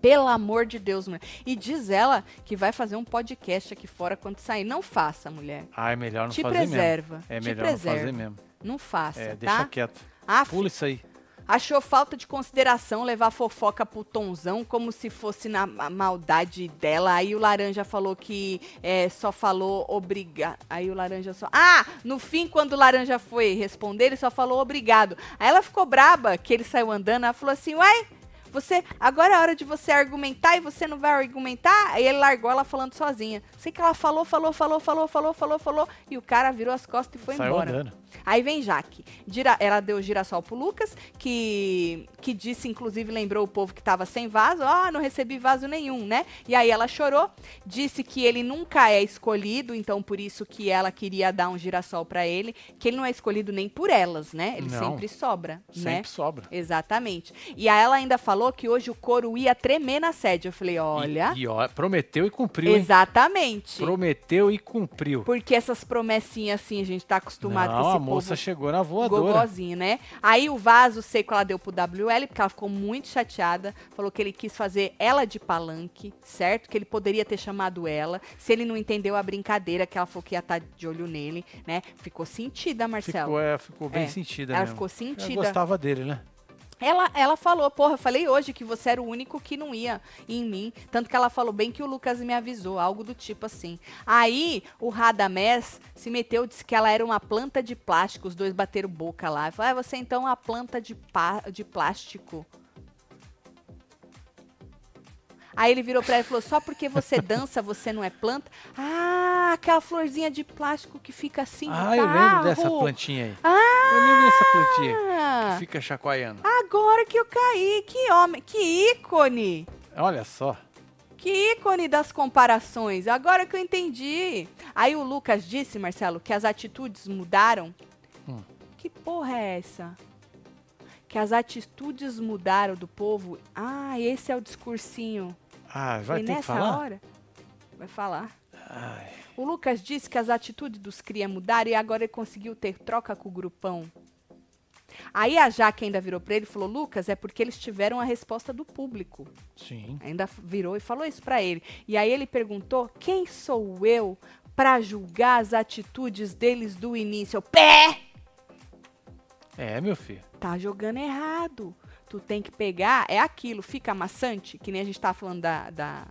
Pelo amor de Deus, mulher. E diz ela que vai fazer um podcast aqui fora quando sair. Não faça, mulher. Ah, é melhor não te fazer preserva, mesmo. É melhor preserva. não fazer mesmo. Não faça, é, tá? Deixa quieto. Af, Pula isso aí. Achou falta de consideração levar fofoca pro Tonzão como se fosse na maldade dela. Aí o Laranja falou que é, só falou obrigado. Aí o Laranja só. Ah! No fim, quando o Laranja foi responder, ele só falou obrigado. Aí ela ficou braba que ele saiu andando. Ela falou assim: Uai, você, agora é hora de você argumentar e você não vai argumentar? Aí ele largou ela falando sozinha. Sei que ela falou, falou, falou, falou, falou, falou, falou, e o cara virou as costas e foi Saiu embora. Andando. Aí vem Jaque. Ela deu girassol pro Lucas, que, que disse, inclusive, lembrou o povo que tava sem vaso. Ó, oh, não recebi vaso nenhum, né? E aí ela chorou, disse que ele nunca é escolhido, então por isso que ela queria dar um girassol para ele, que ele não é escolhido nem por elas, né? Ele não, sempre sobra, sempre né? sobra. Exatamente. E aí ela ainda falou que hoje o couro ia tremer na sede. Eu falei, olha... E, e ó, prometeu e cumpriu, Exatamente. Hein? Prometeu e cumpriu. Porque essas promessinhas assim, a gente tá acostumado não, com esse a moça chegou na voadora. Gogozinho, né? Aí o vaso seco ela deu pro WL, porque ela ficou muito chateada. Falou que ele quis fazer ela de palanque, certo? Que ele poderia ter chamado ela. Se ele não entendeu a brincadeira, que ela falou que ia estar tá de olho nele, né? Ficou sentida, Marcelo. Ficou, é, ficou bem é. sentida Ela mesmo. ficou sentida. Ela gostava dele, né? Ela, ela falou, porra, eu falei hoje que você era o único que não ia em mim. Tanto que ela falou bem que o Lucas me avisou, algo do tipo assim. Aí o Radamés se meteu, disse que ela era uma planta de plástico. Os dois bateram boca lá. Falei, ah, você então é uma planta de, de plástico. Aí ele virou pra ela e falou: só porque você dança, você não é planta? Ah, aquela florzinha de plástico que fica assim. Ah, eu lembro dessa plantinha aí. Ah, eu lembro dessa plantinha que fica chacoalhando. Agora que eu caí, que homem, que ícone. Olha só. Que ícone das comparações. Agora que eu entendi. Aí o Lucas disse, Marcelo, que as atitudes mudaram. Hum. Que porra é essa? que as atitudes mudaram do povo. Ah, esse é o discursinho. Ah, vai Foi ter que nessa falar? hora? Vai falar. Ai, O Lucas disse que as atitudes dos cria mudaram e agora ele conseguiu ter troca com o grupão. Aí a Jaque ainda virou pra ele e falou: Lucas, é porque eles tiveram a resposta do público. sim. Ainda virou e falou isso pra ele. E aí ele perguntou: quem sou eu pra julgar as atitudes deles do início? Eu, Pé! É, meu filho. Tá jogando errado. Tu tem que pegar, é aquilo, fica maçante, que nem a gente tá falando da, da-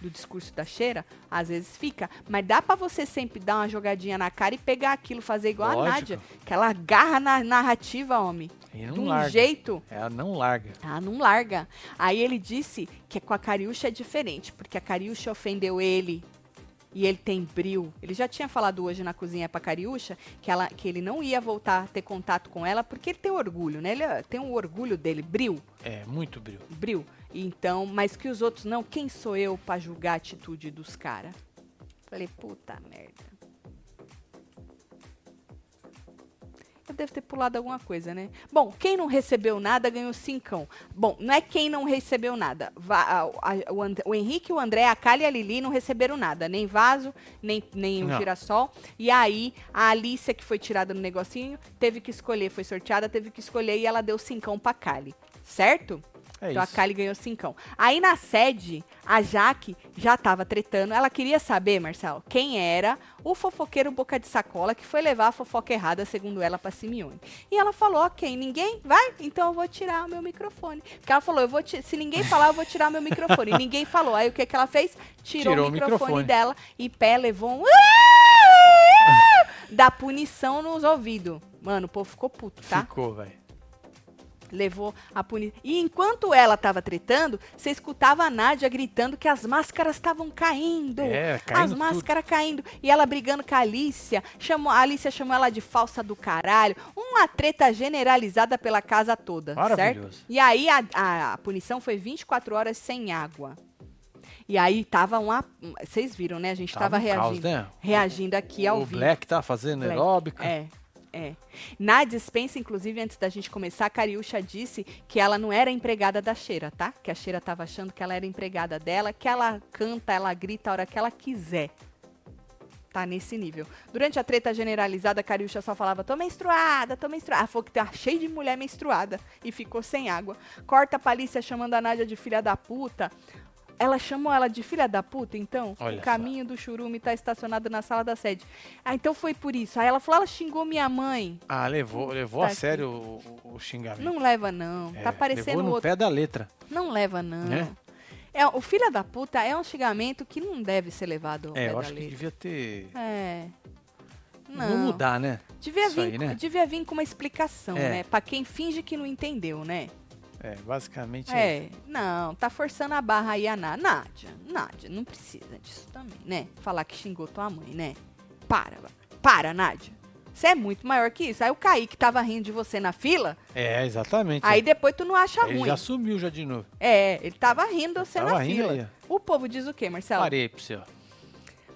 do discurso da cheira, às vezes fica, mas dá pra você sempre dar uma jogadinha na cara e pegar aquilo, fazer igual a Lógico. Nádia, que ela agarra na narrativa, homem. E não de um larga. jeito, Ela não larga. ah, não larga. Aí ele disse que com a Cariúcha é diferente, porque a Cariúcha ofendeu ele e ele tem bril. Ele já tinha falado hoje na cozinha pra Cariúcha que, ela, que ele não ia voltar a ter contato com ela porque ele tem orgulho, né? Ele eh, tem um orgulho dele, bril, É, muito brilho. bril. Então, mas que os outros não, quem sou eu pra julgar a atitude dos caras? Falei, puta merda. Eu devo ter pulado alguma coisa, né? Bom, quem não recebeu nada ganhou cincão. Bom, não é quem não recebeu nada. O, And- o Henrique, o André, a Kali e a Lili não receberam nada. Nem vaso, nem, nem o girassol. E aí, a Alicia, que foi tirada no negocinho, teve que escolher. Foi sorteada, teve que escolher e ela deu cincão pra Kali. Certo? É então isso. a Kali ganhou cincão. Aí na sede, a Jaque já tava tretando. Ela queria saber, Marcelo, quem era o fofoqueiro boca de sacola que foi levar a fofoca errada, segundo ela, pra Simeone. E ela falou, ok, ninguém vai? Então eu vou tirar o meu microfone. Porque ela falou, eu vou se ninguém falar, eu vou tirar o meu microfone. E ninguém falou. Aí o que, que ela fez? Tirou, Tirou o o microfone, microfone. dela e pé levou um... da punição nos ouvidos. Mano, o povo ficou puto, tá? Ficou, velho. Levou a punição. E enquanto ela tava tretando, você escutava a Nádia gritando que as máscaras estavam caindo. É, caindo as tudo. máscaras caindo. E ela brigando com a Alicia. Chamou, a Alicia chamou ela de falsa do caralho. Uma treta generalizada pela casa toda. Certo? E aí a, a- a punição foi 24 horas sem água. E aí tava uma. Vocês viram, né? A gente tava, Tava um caos, reagindo. né? Reagindo aqui ao o vivo. Black tá fazendo Black. aeróbica. É, é. Na dispensa, inclusive, antes da gente começar, a Cariúcha disse que ela não era empregada da Cheira, tá? Que a Cheira tava achando que ela era empregada dela, que ela canta, ela grita a hora que ela quiser. Tá nesse nível. Durante a treta generalizada, a Cariúcha só falava, tô menstruada, tô menstruada. Ela falou que tá cheio de mulher menstruada e ficou sem água. Corta a Palícia chamando a Nádia de filha da puta. Ela chamou ela de filha da puta, então? Olha o só. caminho do churume tá estacionado na sala da sede. Ah, então foi por isso. Aí ela falou, ela xingou minha mãe. Ah, levou, levou Tá a aqui. sério o, o- xingamento. Não leva, não. É, tá parecendo levou no outro. pé da letra. Não leva, não. Né? É, o filho da puta é um xingamento que não deve ser levado ao É, pé eu da acho que letra. devia ter... É. Não. Vou mudar, né? Devia isso vir, aí, né? devia vir com uma explicação, É. né? Pra quem finge que não entendeu, né? É, basicamente É, não, tá forçando a barra aí a Ná- Nádia. Nádia, não precisa disso também, né? Falar que xingou tua mãe, né? Para, para, Nádia. Você é muito maior que isso. Aí o Kaique tava rindo de você na fila, É, exatamente. aí depois tu não acha Ele ruim. já sumiu já de novo. É, ele tava rindo de você Tava na rindo fila. aí, O povo diz o quê, Marcelo? Parei pra você,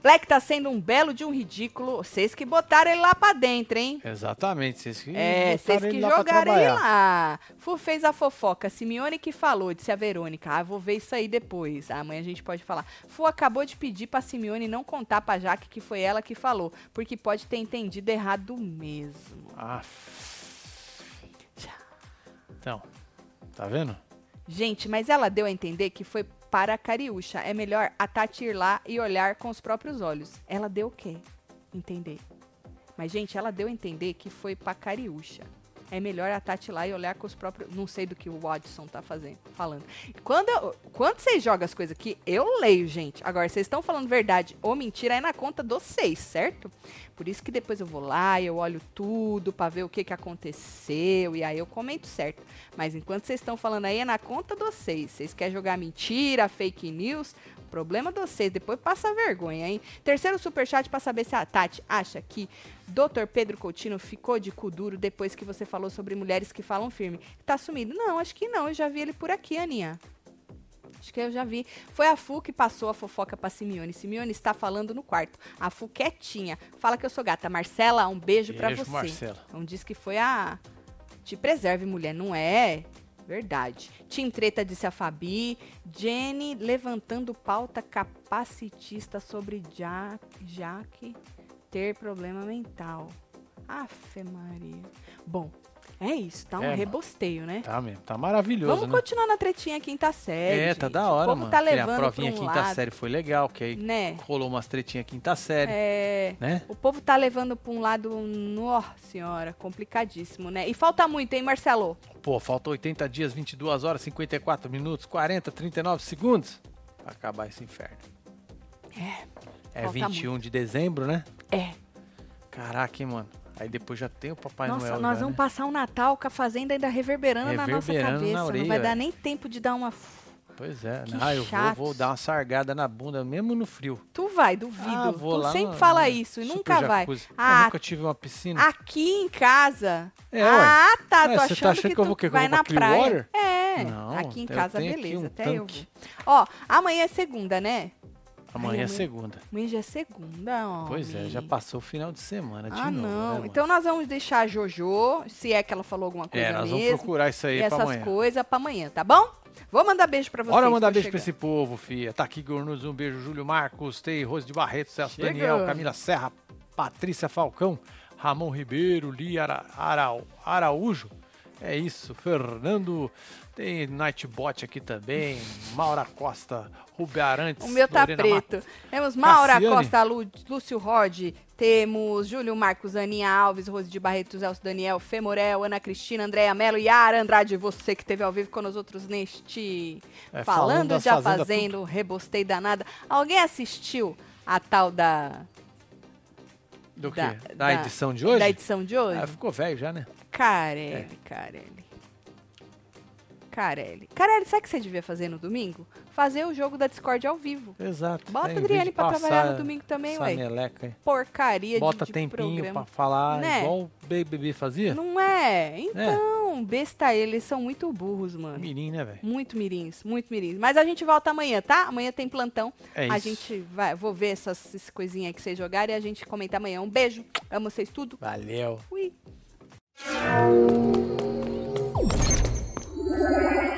ó. Black tá sendo um belo de um ridículo. Vocês que botaram ele lá pra dentro, hein? Exatamente, vocês que É, vocês que ele lá jogaram ele lá. Fu fez a fofoca. Simeone que falou, disse a Verônica. Ah, vou ver isso aí depois. Ah, amanhã a gente pode falar. Fu acabou de pedir pra Simeone não contar pra Jaque que foi ela que falou. Porque pode ter entendido errado mesmo. Ah. Então, tá vendo? Gente, mas ela deu a entender que foi para a Cariúcha. É melhor a Tati ir lá e olhar com os próprios olhos. Ela deu o quê? Entender. Mas, gente, ela deu a entender que foi para Cariúcha. É melhor a Tati lá e olhar com os próprios. Não sei do que o Watson tá fazendo, falando. Quando, eu- quando vocês jogam as coisas aqui, eu leio, gente. Agora, vocês estão falando verdade ou mentira, é na conta dos seis, certo? Por isso que depois eu vou lá eu olho tudo pra ver o que, que aconteceu. E aí eu comento certo. Mas enquanto vocês estão falando aí, é na conta de vocês. Vocês querem jogar mentira, fake news? Problema de vocês. Depois passa vergonha, hein? Terceiro superchat pra saber se a Tati acha que Dr. Pedro Coutinho ficou de cu duro depois que você falou sobre mulheres que falam firme. Tá sumido? Não, acho que não. Eu já vi ele por aqui, Aninha. Acho que eu já vi. Foi a Fu que passou a fofoca pra Simeone. Simeone está falando no quarto. A Fu quietinha. Fala que eu sou gata. Marcela, um beijo, pra Beijo, você. Marcela. Então diz que foi a Te preserve, mulher, não é? Verdade. Tim Treta disse a Fabi. Jenny levantando pauta capacitista sobre ja Jaque ter problema mental. Afe Maria. Bom, é isso, tá um É, rebosteio, né? Tá mesmo, tá maravilhoso, Vamos né? continuar na tretinha quinta série. É, tá gente. da hora, mano. tá levando a provinha um quinta lado, série foi legal, que aí Né? rolou umas tretinhas quinta série, É. né? O povo tá levando pra um lado, nossa senhora, complicadíssimo, né? E falta muito, hein, Marcelo? Pô, falta 80 dias, 22 horas, 54 minutos, 40, 39 segundos pra acabar esse inferno. É. É Falta 21 de dezembro, né? É. Caraca, hein, mano. Aí depois já tem o Papai Nossa, Noel. nós já, vamos né? passar o Natal com a fazenda ainda reverberando, na nossa Reverberando na cabeça. orelha, não vai dar nem tempo de dar uma. Pois é. Que Ah, eu vou, vou dar uma sargada na bunda, mesmo no frio. Tu vai, duvido. Ah, vou tu lá sempre no- fala no isso e nunca vai. Jacuzzi. Ah, eu nunca tive uma piscina. Aqui em casa. É, ué. ah, tá. Ué, tô você tá achando, achando que, que eu vou? Que eu vai vou pra na praia. Clearwater? É. Não, aqui em eu casa, beleza. um até eu tanque. vou. Ó, amanhã é segunda, né? Amanhã é Ai, segunda. Amanhã já é segunda, ó. Pois é, já passou o final de semana de Ah, novo. né, não. mano? então nós vamos deixar a Jojo, se é que ela falou alguma coisa É, nós vamos mesmo. procurar isso aí pra essas amanhã. coisas pra amanhã, tá bom? Vou mandar beijo pra vocês. Bora mandar beijo pra chegando. esse povo, fia. Tá aqui, Gornuz, um beijo. Júlio Marcos, Tei, Rose de Barreto, Celso Chega. Daniel, Camila Serra, Patrícia Falcão, Ramon Ribeiro, Lia Ara, Ara- Araújo. É isso, Fernando. Tem Nightbot aqui também. Maura Costa, Rubem Arantes. O meu tá Lorena preto. Temos Maura Cassiane. Costa, Lu, Lúcio Rod, temos Júlio Marcos, Aninha Alves, Rose de Barreto, Elcio Daniel, Femorel, Ana Cristina, Andréa Melo, Yara Andrade, você que esteve ao vivo com nós outros neste É, Falando, falando Fazenda Fazendo, Rebostei Danada. Alguém assistiu a tal da, Do quê? Da- Da, da- edição de hoje? da edição de hoje? Ah, ficou velho já, né? Carelli, Carelli. Carelli. Carelli, sabe o que você devia fazer no domingo? Fazer o jogo da Discord ao vivo. Exato. Bota a Adriane pra trabalhar no domingo também, ué. meleca. Porcaria Bota de, de tempinho programa. pra falar, Né? igual o BBB fazia. Não é? Então, besta eles são muito burros, mano. Mirim, né, velho? Muito mirins, muito mirins. Mas a gente volta amanhã, tá? Amanhã tem plantão. É a isso. gente vai, vou ver essas, essas coisinhas que vocês jogarem e a gente comenta amanhã. Um beijo. Amo vocês tudo. Valeu. Fui. Thank you.